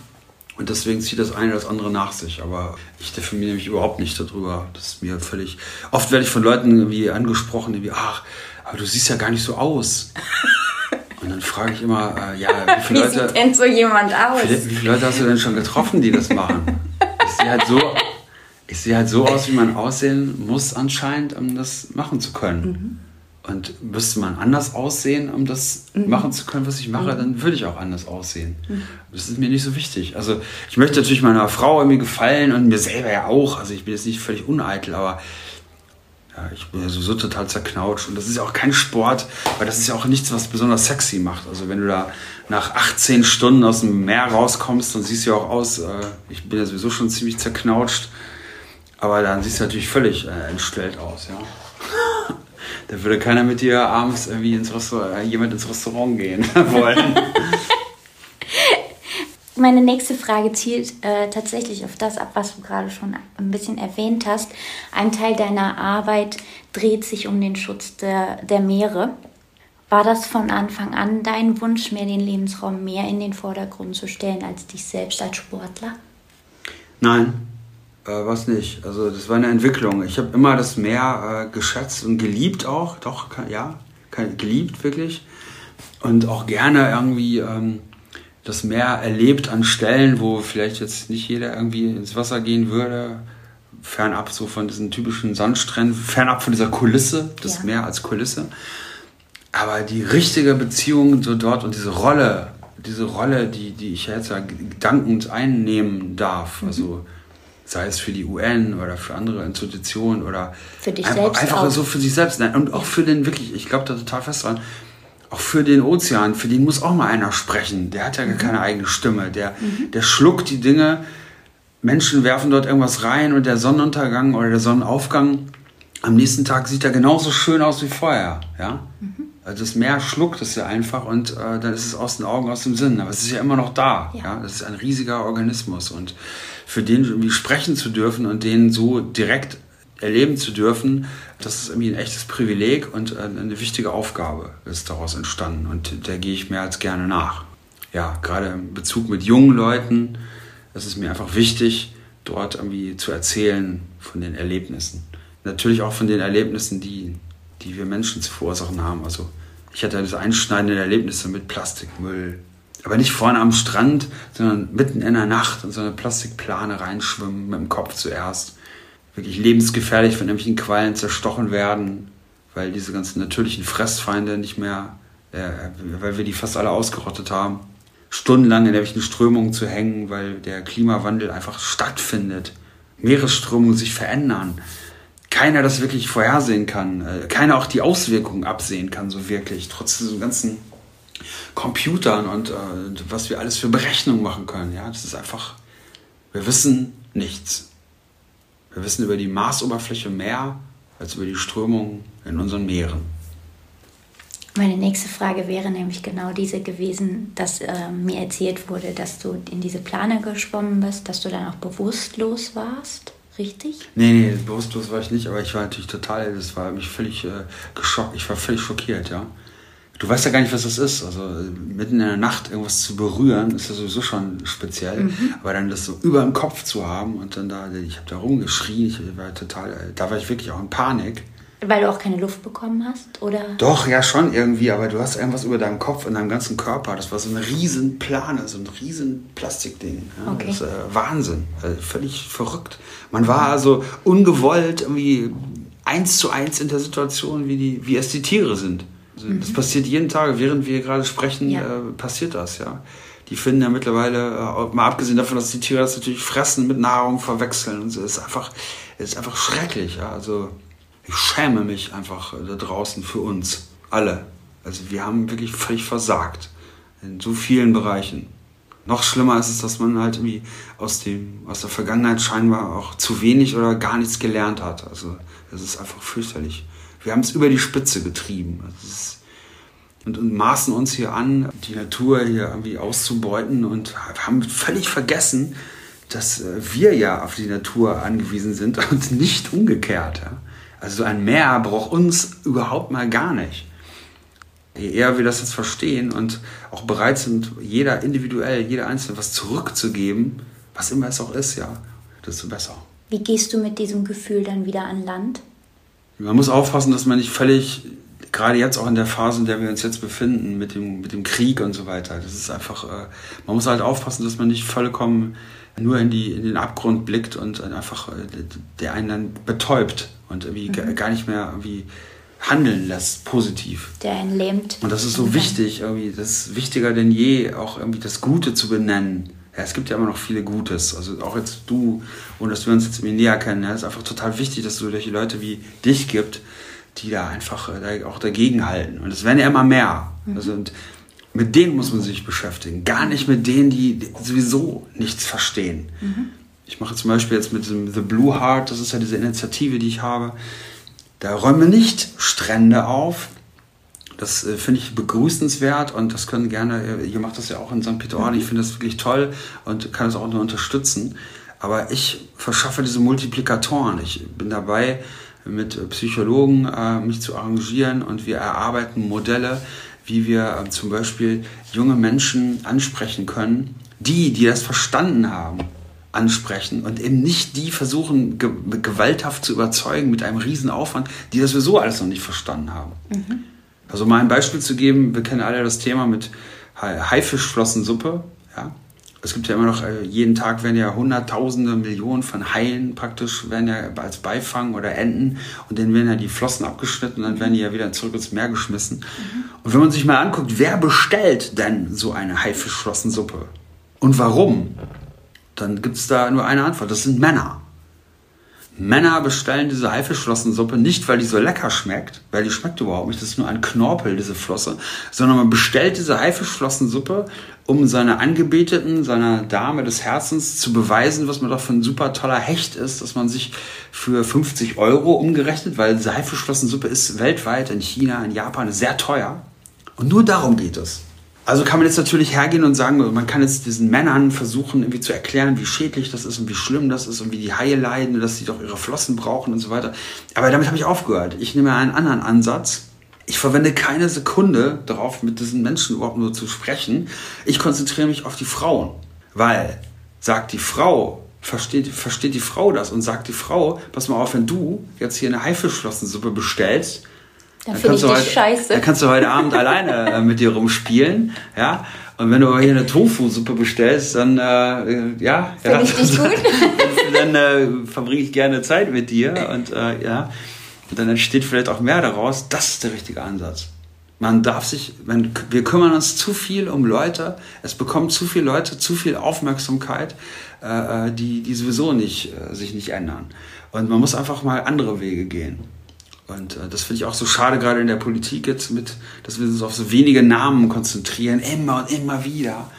und deswegen zieht das eine das andere nach sich. Aber ich definiere mich überhaupt nicht darüber. Das ist mir völlig. Oft werde ich von Leuten irgendwie angesprochen, die wie, ach, aber du siehst ja gar nicht so aus. Und dann frage ich immer, äh, ja, wie viele Wie Leute. sieht denn so jemand aus? Wie, viele Leute hast du denn schon getroffen, die das machen? Ich sehe halt so, ich sehe halt so aus, wie man aussehen muss anscheinend, um das machen zu können. Und müsste man anders aussehen, um das machen zu können, was ich mache, dann würde ich auch anders aussehen. Das ist mir nicht so wichtig. Also ich möchte natürlich meiner Frau irgendwie gefallen und mir selber ja auch. Also ich bin jetzt nicht völlig uneitel, aber ja, ich bin ja sowieso total zerknautscht. Und das ist ja auch kein Sport, weil das ist ja auch nichts, was besonders sexy macht. Also wenn du da nach 18 Stunden aus dem Meer rauskommst, dann siehst du ja auch aus, äh, ich bin ja sowieso schon ziemlich zerknautscht. Aber dann siehst du natürlich völlig äh, entstellt aus, ja. Da würde keiner mit dir abends irgendwie ins Restaurant, äh, jemand ins Restaurant gehen wollen. Meine nächste Frage zielt äh, tatsächlich auf das ab, was du gerade schon ein bisschen erwähnt hast. Ein Teil deiner Arbeit dreht sich um den Schutz der, der Meere. War das von Anfang an dein Wunsch, mehr den Lebensraum mehr in den Vordergrund zu stellen als dich selbst als Sportler? Nein, äh, was nicht. Also das war eine Entwicklung. Ich habe immer das Meer äh, geschätzt und geliebt auch. Doch, kann, ja, kann, geliebt wirklich. Und auch gerne irgendwie ähm, das Meer erlebt an Stellen, wo vielleicht jetzt nicht jeder irgendwie ins Wasser gehen würde. Fernab so von diesen typischen Sandstränden, fernab von dieser Kulisse, das ja. Meer als Kulisse. Aber die richtige Beziehung so dort und diese Rolle, diese Rolle, die, die ich jetzt ja dankend einnehmen darf, mhm. also sei es für die UN oder für andere Institutionen oder für dich einfach, selbst einfach auch. so für sich selbst Nein, und auch für den wirklich, ich glaube da total fest dran, auch für den Ozean, für den muss auch mal einer sprechen. Der hat ja gar mhm. keine eigene Stimme. Der, mhm. der schluckt die Dinge. Menschen werfen dort irgendwas rein und der Sonnenuntergang oder der Sonnenaufgang am nächsten Tag sieht er genauso schön aus wie vorher. Ja? Mhm. Also das Meer schluckt es ja einfach und äh, dann ist es aus den Augen, aus dem Sinn. Aber es ist ja immer noch da. Ja. ja? Das ist ein riesiger Organismus und für den irgendwie sprechen zu dürfen und den so direkt erleben zu dürfen, das ist irgendwie ein echtes Privileg und eine wichtige Aufgabe ist daraus entstanden und der gehe ich mehr als gerne nach. Ja, gerade im Bezug mit jungen Leuten, ist es mir einfach wichtig, dort irgendwie zu erzählen von den Erlebnissen. Natürlich auch von den Erlebnissen, die, die wir Menschen zu verursachen haben. Also ich hatte diese einschneidenden Erlebnisse mit Plastikmüll, aber nicht vorne am Strand, sondern mitten in der Nacht in so eine Plastikplane reinschwimmen, mit dem Kopf zuerst. Wirklich lebensgefährlich von irgendwelchen Quallen zerstochen werden, weil diese ganzen natürlichen Fressfeinde nicht mehr, äh, weil wir die fast alle ausgerottet haben. Stundenlang in irgendwelchen Strömungen zu hängen, weil der Klimawandel einfach stattfindet. Meeresströmungen sich verändern. Keiner das wirklich vorhersehen kann. Äh, keiner auch die Auswirkungen absehen kann, so wirklich. Trotz diesem ganzen Computern und äh, was wir alles für Berechnungen machen können. Ja, das ist einfach, wir wissen nichts. Wir wissen über die Marsoberfläche mehr als über die Strömungen in unseren Meeren. Meine nächste Frage wäre nämlich genau diese gewesen, dass äh, mir erzählt wurde, dass du in diese Plane geschwommen bist, dass du dann auch bewusstlos warst. Richtig? Nee, nee, bewusstlos war ich nicht, aber ich war natürlich total, das war mich völlig äh, geschockt, ich war völlig schockiert, ja du weißt ja gar nicht, was das ist. Also mitten in der Nacht irgendwas zu berühren, ist ja sowieso schon speziell. Mhm. Aber dann das so über dem Kopf zu haben und dann da, ich habe da rumgeschrien, ich war total, da war ich wirklich auch in Panik. Weil du auch keine Luft bekommen hast, oder? Doch, ja schon irgendwie, aber du hast irgendwas über deinem Kopf und deinem ganzen Körper. Das war so eine riesen Plane, so ein riesen Plastikding. Ja, okay. Das ist äh, Wahnsinn, also völlig verrückt. Man war also ungewollt irgendwie eins zu eins in der Situation, wie, die, wie es die Tiere sind. Mhm. Das passiert jeden Tag, während wir gerade sprechen, ja. äh, passiert das, ja. Die finden ja mittlerweile, äh, mal abgesehen davon, dass die Tiere das natürlich fressen, mit Nahrung verwechseln und so, ist einfach, ist einfach schrecklich, ja. Also ich schäme mich einfach äh, da draußen für uns, alle. Also wir haben wirklich völlig versagt in so vielen Bereichen. Noch schlimmer ist es, dass man halt irgendwie aus, dem, aus der Vergangenheit scheinbar auch zu wenig oder gar nichts gelernt hat. Also das ist einfach fürchterlich. Wir haben es über die Spitze getrieben. Ist, und, und, maßen uns hier an, die Natur hier irgendwie auszubeuten und haben völlig vergessen, dass äh, wir ja auf die Natur angewiesen sind und nicht umgekehrt. Ja? Also ein Meer braucht uns überhaupt mal gar nicht. Je eher wir das jetzt verstehen und auch bereit sind, jeder individuell, jeder Einzelne was zurückzugeben, was immer es auch ist, ja, desto besser. Wie gehst du mit diesem Gefühl dann wieder an Land? Man muss aufpassen, dass man nicht völlig, gerade jetzt auch in der Phase, in der wir uns jetzt befinden, mit dem, mit dem Krieg und so weiter, das ist einfach, äh, man muss halt aufpassen, dass man nicht vollkommen nur in, die, in den Abgrund blickt und einfach äh, der einen dann betäubt und irgendwie mhm. gar nicht mehr irgendwie handeln lässt, positiv. Der einen lähmt. Und das ist so wichtig, irgendwie, das ist wichtiger denn je, auch irgendwie das Gute zu benennen ja, es gibt ja immer noch viele Gutes. Also auch jetzt du, und dass wir uns jetzt irgendwie näher kennen, ja, ist einfach total wichtig, dass es solche Leute wie dich gibt, die da einfach äh, auch dagegen halten. Und es werden ja immer mehr. Mhm. Also, und mit denen muss man sich beschäftigen. Gar nicht mit denen, die sowieso nichts verstehen. Mhm. Ich mache zum Beispiel jetzt mit dem The Blue Heart, das ist ja diese Initiative, die ich habe. Da räume nicht Strände auf, das äh, finde ich begrüßenswert und das können gerne, äh, ihr macht das ja auch in St. Peter-Ording, ich finde das wirklich toll und kann es auch nur unterstützen. Aber ich verschaffe diese Multiplikatoren. Ich bin dabei, mit Psychologen äh, mich zu arrangieren und wir erarbeiten Modelle, wie wir äh, zum Beispiel junge Menschen ansprechen können, die, die das verstanden haben, ansprechen und eben nicht die versuchen, ge gewalthaft zu überzeugen mit einem riesen Aufwand, die das sowieso alles noch nicht verstanden haben. Mhm. Also mal ein Beispiel zu geben, wir kennen alle das Thema mit Haifischflossensuppe. Ja? Es gibt ja immer noch, äh, jeden Tag werden ja hunderttausende, Millionen von Haien praktisch, werden ja als Beifang oder Enten und denen werden ja die Flossen abgeschnitten und dann werden die ja wieder zurück ins Meer geschmissen. Mhm. Und wenn man sich mal anguckt, wer bestellt denn so eine Haifischflossensuppe und warum, dann gibt es da nur eine Antwort, das sind Männer. Männer bestellen diese Haifischflossensuppe nicht, weil die so lecker schmeckt, weil die schmeckt überhaupt nicht, das ist nur ein Knorpel, diese Flosse, sondern man bestellt diese Haifischflossensuppe, um seiner Angebeteten, seiner Dame des Herzens zu beweisen, was man doch für ein super toller Hecht ist, dass man sich für 50 Euro umgerechnet, weil diese Haifischflossensuppe ist weltweit, in China, in Japan sehr teuer. Und nur darum geht es. Also kann man jetzt natürlich hergehen und sagen, man kann jetzt diesen Männern versuchen, irgendwie zu erklären, wie schädlich das ist und wie schlimm das ist und wie die Haie leiden und dass sie doch ihre Flossen brauchen und so weiter. Aber damit habe ich aufgehört. Ich nehme einen anderen Ansatz. Ich verwende keine Sekunde darauf, mit diesen Menschen überhaupt nur zu sprechen. Ich konzentriere mich auf die Frauen. Weil, sagt die Frau, versteht, versteht die Frau das und sagt die Frau, pass mal auf, wenn du jetzt hier eine Haifischflossensuppe bestellst, dann, dann, kannst du heute, scheiße. dann kannst du heute Abend alleine äh, mit dir rumspielen. Ja? Und wenn du hier eine Tofu-Suppe bestellst, dann, äh, ja, ja ich dich gut. dann äh, verbringe ich gerne Zeit mit dir. Und, äh, ja, und dann entsteht vielleicht auch mehr daraus. Das ist der richtige Ansatz. Man darf sich, man, wir kümmern uns zu viel um Leute. Es bekommen zu viele Leute zu viel Aufmerksamkeit, äh, äh die, die sowieso nicht, äh, sich nicht ändern. Und man muss einfach mal andere Wege gehen. Und äh, das finde ich auch so schade, gerade in der Politik jetzt mit, dass wir uns auf so wenige Namen konzentrieren, immer und immer wieder.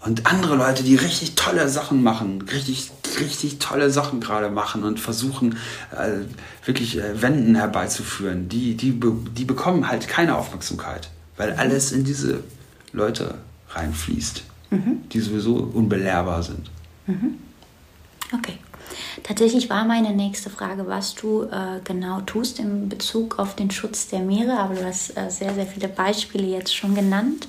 Und andere Leute, die richtig tolle Sachen machen, richtig, richtig tolle Sachen gerade machen und versuchen, äh, wirklich äh, Wenden herbeizuführen, die, die, die bekommen halt keine Aufmerksamkeit, weil alles in diese Leute reinfließt, mhm. die sowieso unbelehrbar sind. Mhm. Okay. Tatsächlich war meine nächste Frage, was du äh, genau tust in Bezug auf den Schutz der Meere, aber du hast äh, sehr, sehr viele Beispiele jetzt schon genannt.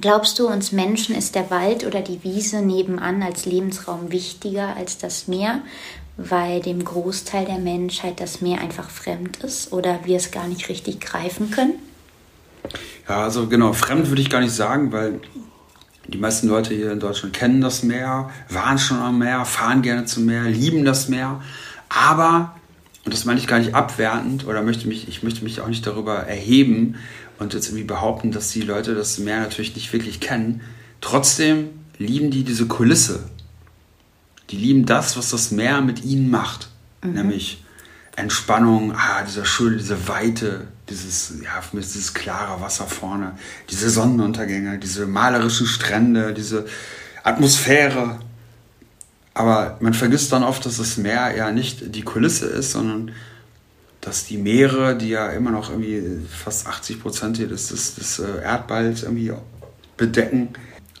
Glaubst du, uns Menschen ist der Wald oder die Wiese nebenan als Lebensraum wichtiger als das Meer, weil dem Großteil der Menschheit das Meer einfach fremd ist oder wir es gar nicht richtig greifen können? Ja, also genau, fremd würde ich gar nicht sagen, weil die meisten Leute hier in Deutschland kennen das Meer, waren schon am Meer, fahren gerne zum Meer, lieben das Meer. Aber, und das meine ich gar nicht abwertend oder möchte mich, ich möchte mich auch nicht darüber erheben und jetzt irgendwie behaupten, dass die Leute das Meer natürlich nicht wirklich kennen. Trotzdem lieben die diese Kulisse. Die lieben das, was das Meer mit ihnen macht. Mhm. Nämlich Entspannung, ah, dieser schöne, diese Weite, dieses, ja, dieses klare Wasser vorne, diese Sonnenuntergänge, diese malerischen Strände, diese Atmosphäre. Aber man vergisst dann oft, dass das Meer ja nicht die Kulisse ist, sondern dass die Meere, die ja immer noch irgendwie fast 80 Prozent des, des, des äh, Erdballs irgendwie bedecken,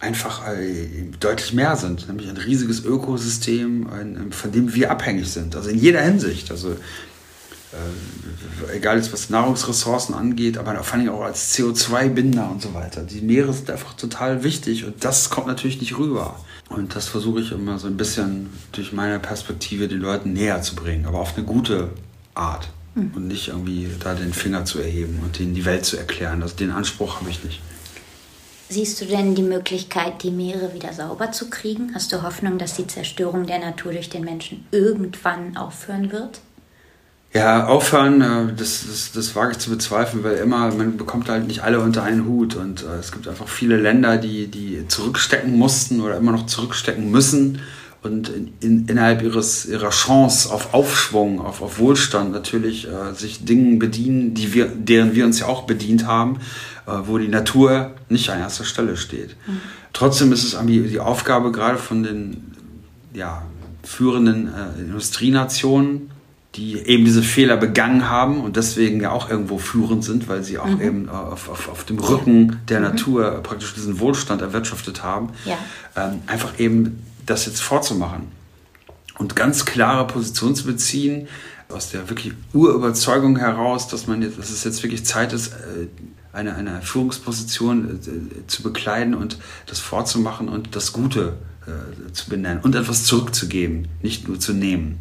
einfach äh, deutlich mehr sind. Nämlich ein riesiges Ökosystem, von dem wir abhängig sind. Also in jeder Hinsicht. Also äh, egal jetzt was Nahrungsressourcen angeht, aber vor allem auch als CO2-Binder und so weiter. Die Meere sind einfach total wichtig und das kommt natürlich nicht rüber. Und das versuche ich immer so ein bisschen durch meine Perspektive den Leuten näher zu bringen, aber auf eine gute Art. Mhm. Und nicht irgendwie da den Finger zu erheben und ihnen die Welt zu erklären. Das, den Anspruch habe ich nicht. Siehst du denn die Möglichkeit, die Meere wieder sauber zu kriegen? Hast du Hoffnung, dass die Zerstörung der Natur durch den Menschen irgendwann aufhören wird? Ja, aufhören, äh, das, das, das wage ich zu bezweifeln, weil immer, man bekommt halt nicht alle unter einen Hut und äh, es gibt einfach viele Länder, die, die zurückstecken mussten oder immer noch zurückstecken müssen und in, in, innerhalb ihres, ihrer Chance auf Aufschwung, auf, auf Wohlstand natürlich äh, sich Dingen bedienen, die wir, deren wir uns ja auch bedient haben, äh, wo die Natur nicht an erster Stelle steht. Mhm. Trotzdem ist es die Aufgabe gerade von den ja, führenden äh, Industrienationen, die eben diese Fehler begangen haben und deswegen ja auch irgendwo führend sind, weil sie auch mhm. eben auf, auf, auf dem Rücken der mhm. Natur praktisch diesen Wohlstand erwirtschaftet haben, ja. ähm, einfach eben das jetzt vorzumachen und ganz klare Position zu beziehen, aus der wirklich Urüberzeugung heraus, dass man jetzt, dass es jetzt wirklich Zeit ist, äh, eine, eine Führungsposition äh, zu bekleiden und das vorzumachen und das Gute äh, zu benennen und etwas zurückzugeben, nicht nur zu nehmen.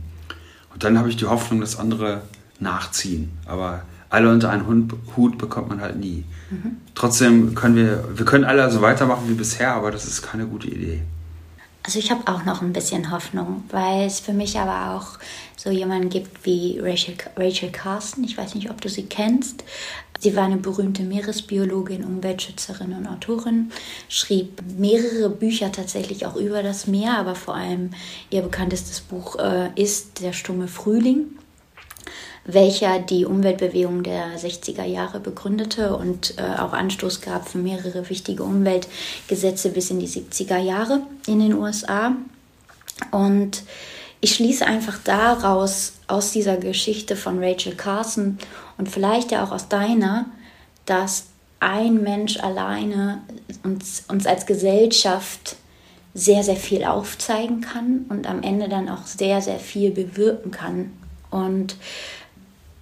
Und dann habe ich die Hoffnung, dass andere nachziehen. Aber alle unter einen Hut bekommt man halt nie. Mhm. Trotzdem können wir, wir können alle so weitermachen wie bisher, aber das ist keine gute Idee. Also ich habe auch noch ein bisschen Hoffnung, weil es für mich aber auch so jemanden gibt wie Rachel, Rachel Carson. Ich weiß nicht, ob du sie kennst. Sie war eine berühmte Meeresbiologin, Umweltschützerin und Autorin, schrieb mehrere Bücher tatsächlich auch über das Meer, aber vor allem ihr bekanntestes Buch äh, ist Der stumme Frühling welcher die Umweltbewegung der 60er Jahre begründete und äh, auch Anstoß gab für mehrere wichtige Umweltgesetze bis in die 70er Jahre in den USA. Und ich schließe einfach daraus, aus dieser Geschichte von Rachel Carson und vielleicht ja auch aus deiner, dass ein Mensch alleine uns, uns als Gesellschaft sehr, sehr viel aufzeigen kann und am Ende dann auch sehr, sehr viel bewirken kann. Und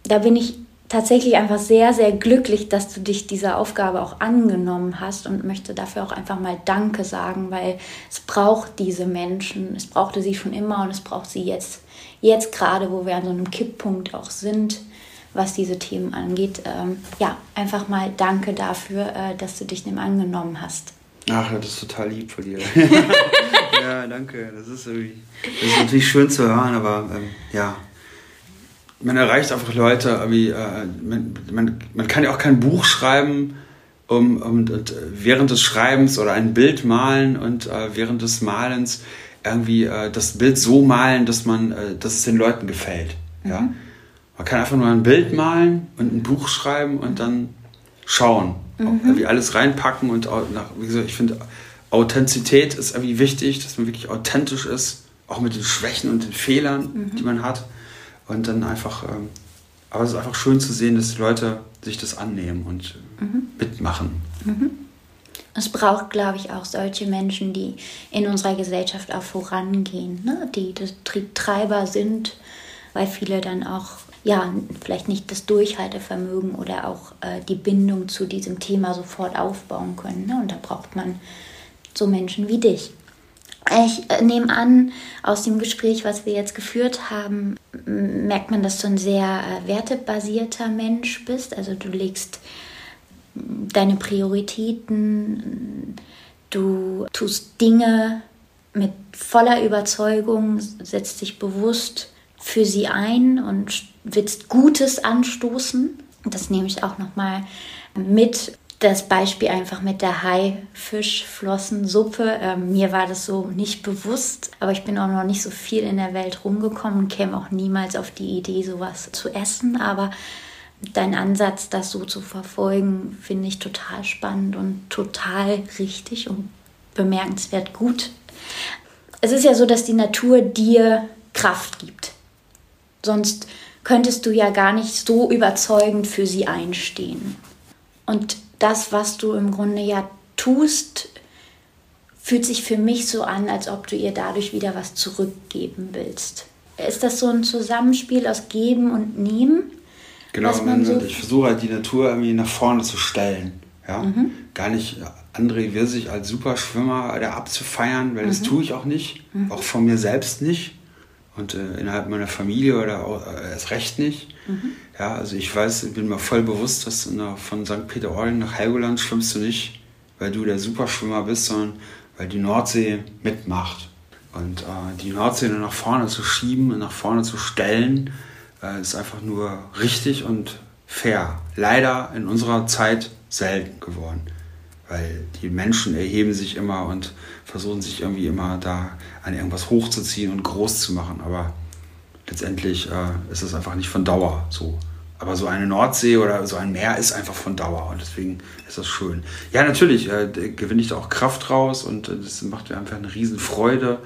da bin ich tatsächlich einfach sehr, sehr glücklich, dass du dich dieser Aufgabe auch angenommen hast und möchte dafür auch einfach mal Danke sagen, weil es braucht diese Menschen, es brauchte sie schon immer und es braucht sie jetzt, jetzt gerade, wo wir an so einem Kipppunkt auch sind, was diese Themen angeht. Ähm, ja, einfach mal Danke dafür, äh, dass du dich dem angenommen hast. Ach, das ist total lieb von dir. ja, danke. Das ist, irgendwie, das ist natürlich schön zu hören, aber ähm, ja, man erreicht einfach Leute, wie, äh, man, man, man kann ja auch kein Buch schreiben um, um, und während des Schreibens oder ein Bild malen und äh, während des Malens irgendwie äh, das Bild so malen, dass man, äh, dass es den Leuten gefällt. Mhm. Ja? Man kann einfach nur ein Bild malen und ein Buch schreiben und dann schauen, mhm. irgendwie alles reinpacken und nach, wie gesagt, ich finde Authentizität ist irgendwie wichtig, dass man wirklich authentisch ist, auch mit den Schwächen und den Fehlern, mhm. die man hat. Und dann einfach, ähm, aber es ist einfach schön zu sehen, dass die Leute sich das annehmen und mhm. mitmachen. Mhm. Es braucht, glaube ich, auch solche Menschen, die in unserer Gesellschaft auch vorangehen, ne? die das Treiber sind, weil viele dann auch, ja, vielleicht nicht das Durchhaltevermögen oder auch äh, die Bindung zu diesem Thema sofort aufbauen können. Ne? Und da braucht man so Menschen wie dich. Ich äh, nehme an, aus dem Gespräch, was wir jetzt geführt haben, merkt man, dass du ein sehr äh, wertebasierter Mensch bist. Also du legst deine Prioritäten, du tust Dinge mit voller Überzeugung, setzt dich bewusst für sie ein und willst Gutes anstoßen. Das nehme ich auch nochmal mit das Beispiel einfach mit der Haifischflossensuppe. Ähm, mir war das so nicht bewusst, aber ich bin auch noch nicht so viel in der Welt rumgekommen und käme auch niemals auf die Idee, sowas zu essen. Aber dein Ansatz, das so zu verfolgen, finde ich total spannend und total richtig und bemerkenswert gut. Es ist ja so, dass die Natur dir Kraft gibt. Sonst könntest du ja gar nicht so überzeugend für sie einstehen. Und das, was du im Grunde ja tust, fühlt sich für mich so an, als ob du ihr dadurch wieder was zurückgeben willst. Ist das so ein Zusammenspiel aus Geben und Nehmen? Genau, so ich versuche halt die Natur irgendwie nach vorne zu stellen. Ja? Mhm. Gar nicht André Wirsig als Superschwimmer da abzufeiern, weil mhm. das tue ich auch nicht. Mhm. Auch von mir selbst nicht und äh, innerhalb meiner Familie oder auch, äh, erst recht nicht. Mhm. Ja, also ich weiß, ich bin mir voll bewusst, dass der, von St. Peter-Ording nach Helgoland schwimmst du nicht, weil du der Superschwimmer bist, sondern weil die Nordsee mitmacht. Und äh, die Nordsee nur nach vorne zu schieben und nach vorne zu stellen, äh, ist einfach nur richtig und fair. Leider in unserer Zeit selten geworden weil die Menschen erheben sich immer und versuchen sich irgendwie immer da an irgendwas hochzuziehen und groß zu machen. Aber letztendlich äh, ist es einfach nicht von Dauer so. Aber so eine Nordsee oder so ein Meer ist einfach von Dauer und deswegen ist das schön. Ja, natürlich äh, gewinne ich da auch Kraft raus und äh, das macht mir einfach eine Riesenfreude.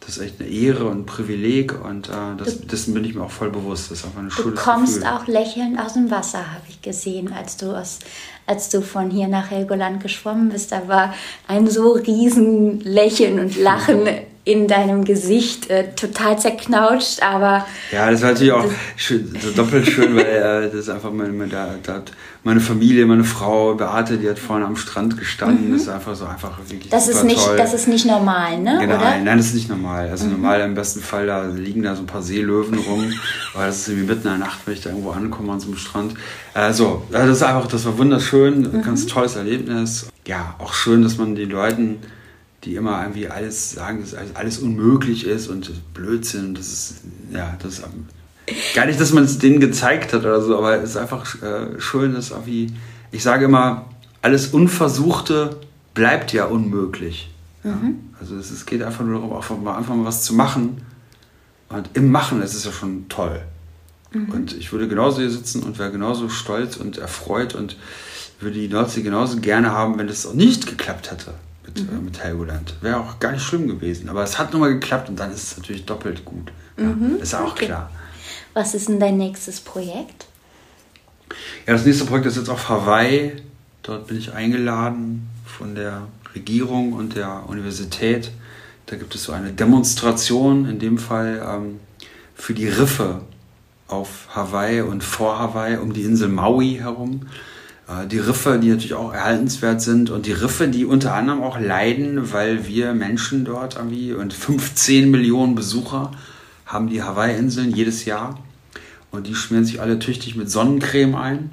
Das ist echt eine Ehre und ein Privileg und äh, das, dessen bin ich mir auch voll bewusst. Das ist einfach ein Du kommst Gefühl. auch lächelnd aus dem Wasser, habe ich gesehen, als du aus als du von hier nach Helgoland geschwommen bist, da war ein so riesen Lächeln und Lachen in deinem Gesicht äh, total zerknautscht, aber. Ja, das war natürlich auch schön, so doppelt schön, weil äh, das ist einfach meine, meine Familie, meine Frau, Beate, die hat vorne am Strand gestanden. Mhm. Das ist einfach so einfach wirklich. Das ist nicht, toll. das ist nicht normal, ne? Genau, Oder? nein, das ist nicht normal. Also mhm. normal im besten Fall, da liegen da so ein paar Seelöwen rum, weil das ist irgendwie mitten in der Nacht, wenn ich da irgendwo ankomme an so einem Strand. Also, das ist einfach, das war wunderschön, mhm. ganz tolles Erlebnis. Ja, auch schön, dass man den Leuten die immer irgendwie alles sagen, dass alles unmöglich ist und Blödsinn. Das ist, ja, das ist gar nicht, dass man es denen gezeigt hat oder so, aber es ist einfach äh, schön, dass irgendwie, ich sage immer, alles Unversuchte bleibt ja unmöglich. Mhm. Ja? Also es, es, geht einfach nur darum, einfach mal, einfach mal was zu machen. Und im Machen ist es ja schon toll. Mhm. Und ich würde genauso hier sitzen und wäre genauso stolz und erfreut und würde die Nordsee genauso gerne haben, wenn es auch nicht geklappt hätte mit, mhm. äh, mit Helgoland. Wäre auch gar nicht schlimm gewesen. Aber es hat nun mal geklappt und dann ist es natürlich doppelt gut. Ja, mhm. Ist auch okay. klar. Was ist denn dein nächstes Projekt? Ja, das nächste Projekt ist jetzt auf Hawaii. Dort bin ich eingeladen von der Regierung und der Universität. Da gibt es so eine Demonstration, in dem Fall ähm, für die Riffe auf Hawaii und vor Hawaii um die Insel Maui herum. Äh, die Riffe, die natürlich auch erhaltenswert sind und die Riffe, die unter anderem auch leiden, weil wir Menschen dort irgendwie und 15 Millionen Besucher haben die Hawaii-Inseln jedes Jahr und die schmieren sich alle tüchtig mit Sonnencreme ein.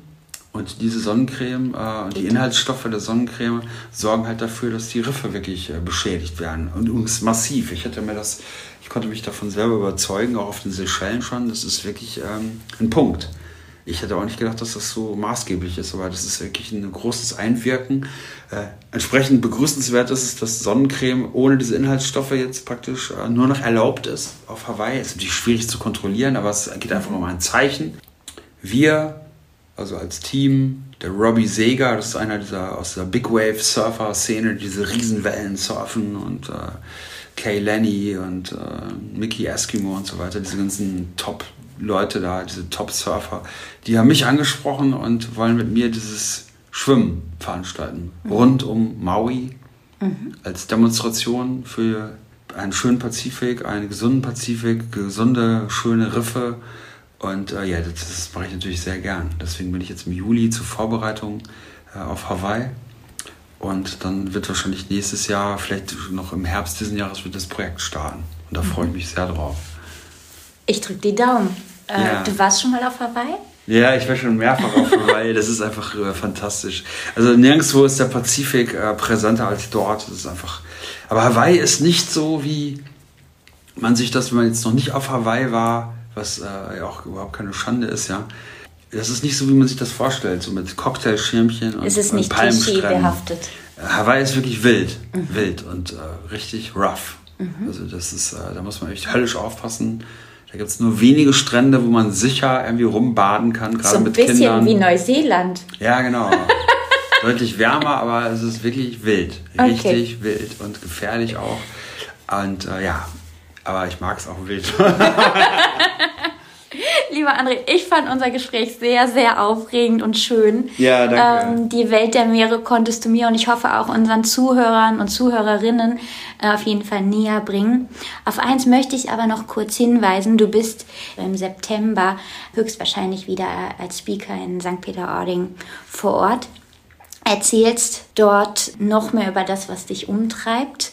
Und diese Sonnencreme äh, und die Inhaltsstoffe der Sonnencreme sorgen halt dafür, dass die Riffe wirklich äh, beschädigt werden. Und übrigens massiv. Ich hätte mir das, ich konnte mich davon selber überzeugen, auch auf den Seychellen schon. Das ist wirklich ähm, ein Punkt ich hätte auch nicht gedacht, dass das so maßgeblich ist, aber das ist wirklich ein großes Einwirken. Äh, entsprechend begrüßenswert ist es, dass Sonnencreme ohne diese Inhaltsstoffe jetzt praktisch äh, nur noch erlaubt ist auf Hawaii. Ist natürlich schwierig zu kontrollieren, aber es geht einfach um ein Zeichen. Wir, also als Team, der Robbie Seger, das ist einer dieser aus der Big Wave Surfer Szene, diese Riesenwellen surfen und äh, Kay Lenny und äh, Mickey Eskimo und so weiter, diese ganzen Top Leute da, diese Top-Surfer, die haben mich angesprochen und wollen mit mir dieses Schwimmen veranstalten. Mhm. Rund um Maui mhm. als Demonstration für einen schönen Pazifik, einen gesunden Pazifik, gesunde, schöne Riffe. Und äh, ja, das, das, mache ich natürlich sehr gern. Deswegen bin ich jetzt im Juli zur Vorbereitung äh, auf Hawaii. Und dann wird wahrscheinlich nächstes Jahr, vielleicht noch im Herbst diesen Jahres, wird das Projekt starten. Und da mhm. freue ich mich sehr drauf. Ich drücke die Daumen. Äh, ja. Du warst schon mal auf Hawaii? Ja, ich war schon mehrfach auf Hawaii. Das ist einfach äh, fantastisch. Also nirgendwo ist der Pazifik äh, präsenter als dort. Das ist einfach. Aber Hawaii ist nicht so, wie man sich das, wenn man jetzt noch nicht auf Hawaii war, was äh, auch überhaupt keine Schande ist, ja. Das ist nicht so, wie man sich das vorstellt, so mit Cocktailschirmchen und, es ist nicht behaftet. Hawaii ist wirklich wild, mhm. wild und äh, richtig rough. Mhm. Also das ist, äh, da muss man echt höllisch aufpassen. Da gibt es nur wenige Strände, wo man sicher irgendwie rumbaden kann, gerade so mit Kindern. ein bisschen wie Neuseeland. Ja, genau. Deutlich wärmer, aber es ist wirklich wild. Richtig okay. wild und gefährlich auch. Und äh, ja, aber ich mag es auch wild. Lieber André, ich fand unser Gespräch sehr, sehr aufregend und schön. Ja, danke. Ähm, die Welt der Meere konntest du mir und ich hoffe auch unseren Zuhörern und Zuhörerinnen äh, auf jeden Fall näher bringen. Auf eins möchte ich aber noch kurz hinweisen. Du bist im September höchstwahrscheinlich wieder als Speaker in St. Peter-Ording vor Ort. Erzählst dort noch mehr über das, was dich umtreibt.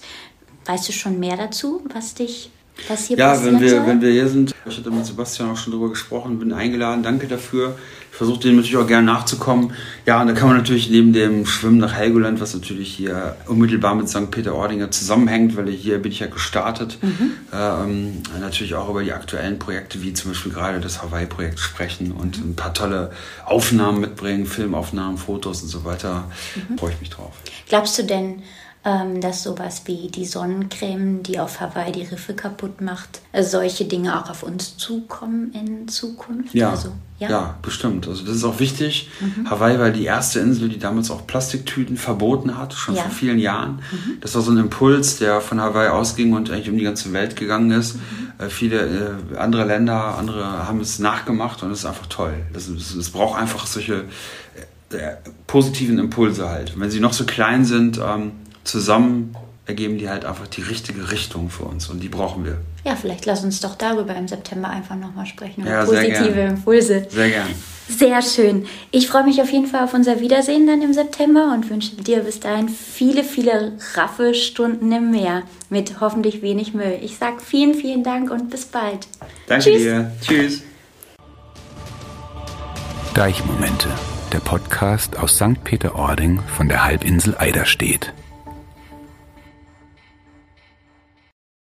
Weißt du schon mehr dazu, was dich was hier ja, wenn wir, wenn wir hier sind, ich hatte mit Sebastian auch schon drüber gesprochen, bin eingeladen, danke dafür. Ich versuche dem natürlich auch gerne nachzukommen. Ja, und da kann man natürlich neben dem Schwimmen nach Helgoland, was natürlich hier unmittelbar mit St. Peter-Ordinger zusammenhängt, weil hier bin ich ja gestartet, mhm. ähm, natürlich auch über die aktuellen Projekte, wie zum Beispiel gerade das Hawaii-Projekt sprechen und ein paar tolle Aufnahmen mitbringen, Filmaufnahmen, Fotos und so weiter. Mhm. Freue ich mich drauf. Glaubst du denn, ähm, dass sowas wie die Sonnencreme, die auf Hawaii die Riffe kaputt macht, äh, solche Dinge auch auf uns zukommen in Zukunft? Ja, also, ja? ja? bestimmt. Also das ist auch wichtig. Mhm. Hawaii war die erste Insel, die damals auch Plastiktüten verboten hat, schon ja. vor vielen Jahren. Mhm. Das war so ein Impuls, der von Hawaii ausging und eigentlich um die ganze Welt gegangen ist. Mhm. Äh, viele äh, andere Länder, andere haben es nachgemacht und es ist einfach toll. Es braucht einfach solche äh, positiven Impulse halt. Wenn sie noch so klein sind, ähm, zusammen ergeben die halt einfach die richtige Richtung für uns und die brauchen wir. Ja, vielleicht lass uns doch darüber im September einfach nochmal sprechen. Über Ja, sehr positive gern. Impulse. Sehr gern. Sehr schön. Ich freue mich auf jeden Fall auf unser Wiedersehen dann im September und wünsche dir bis dahin viele, viele raffe Stunden im Meer mit hoffentlich wenig Müll. Ich sag vielen, vielen Dank und bis bald. Danke Tschüss. dir. Tschüss. Deichmomente, der Podcast aus St. Peter-Ording von der Halbinsel Eiderstedt.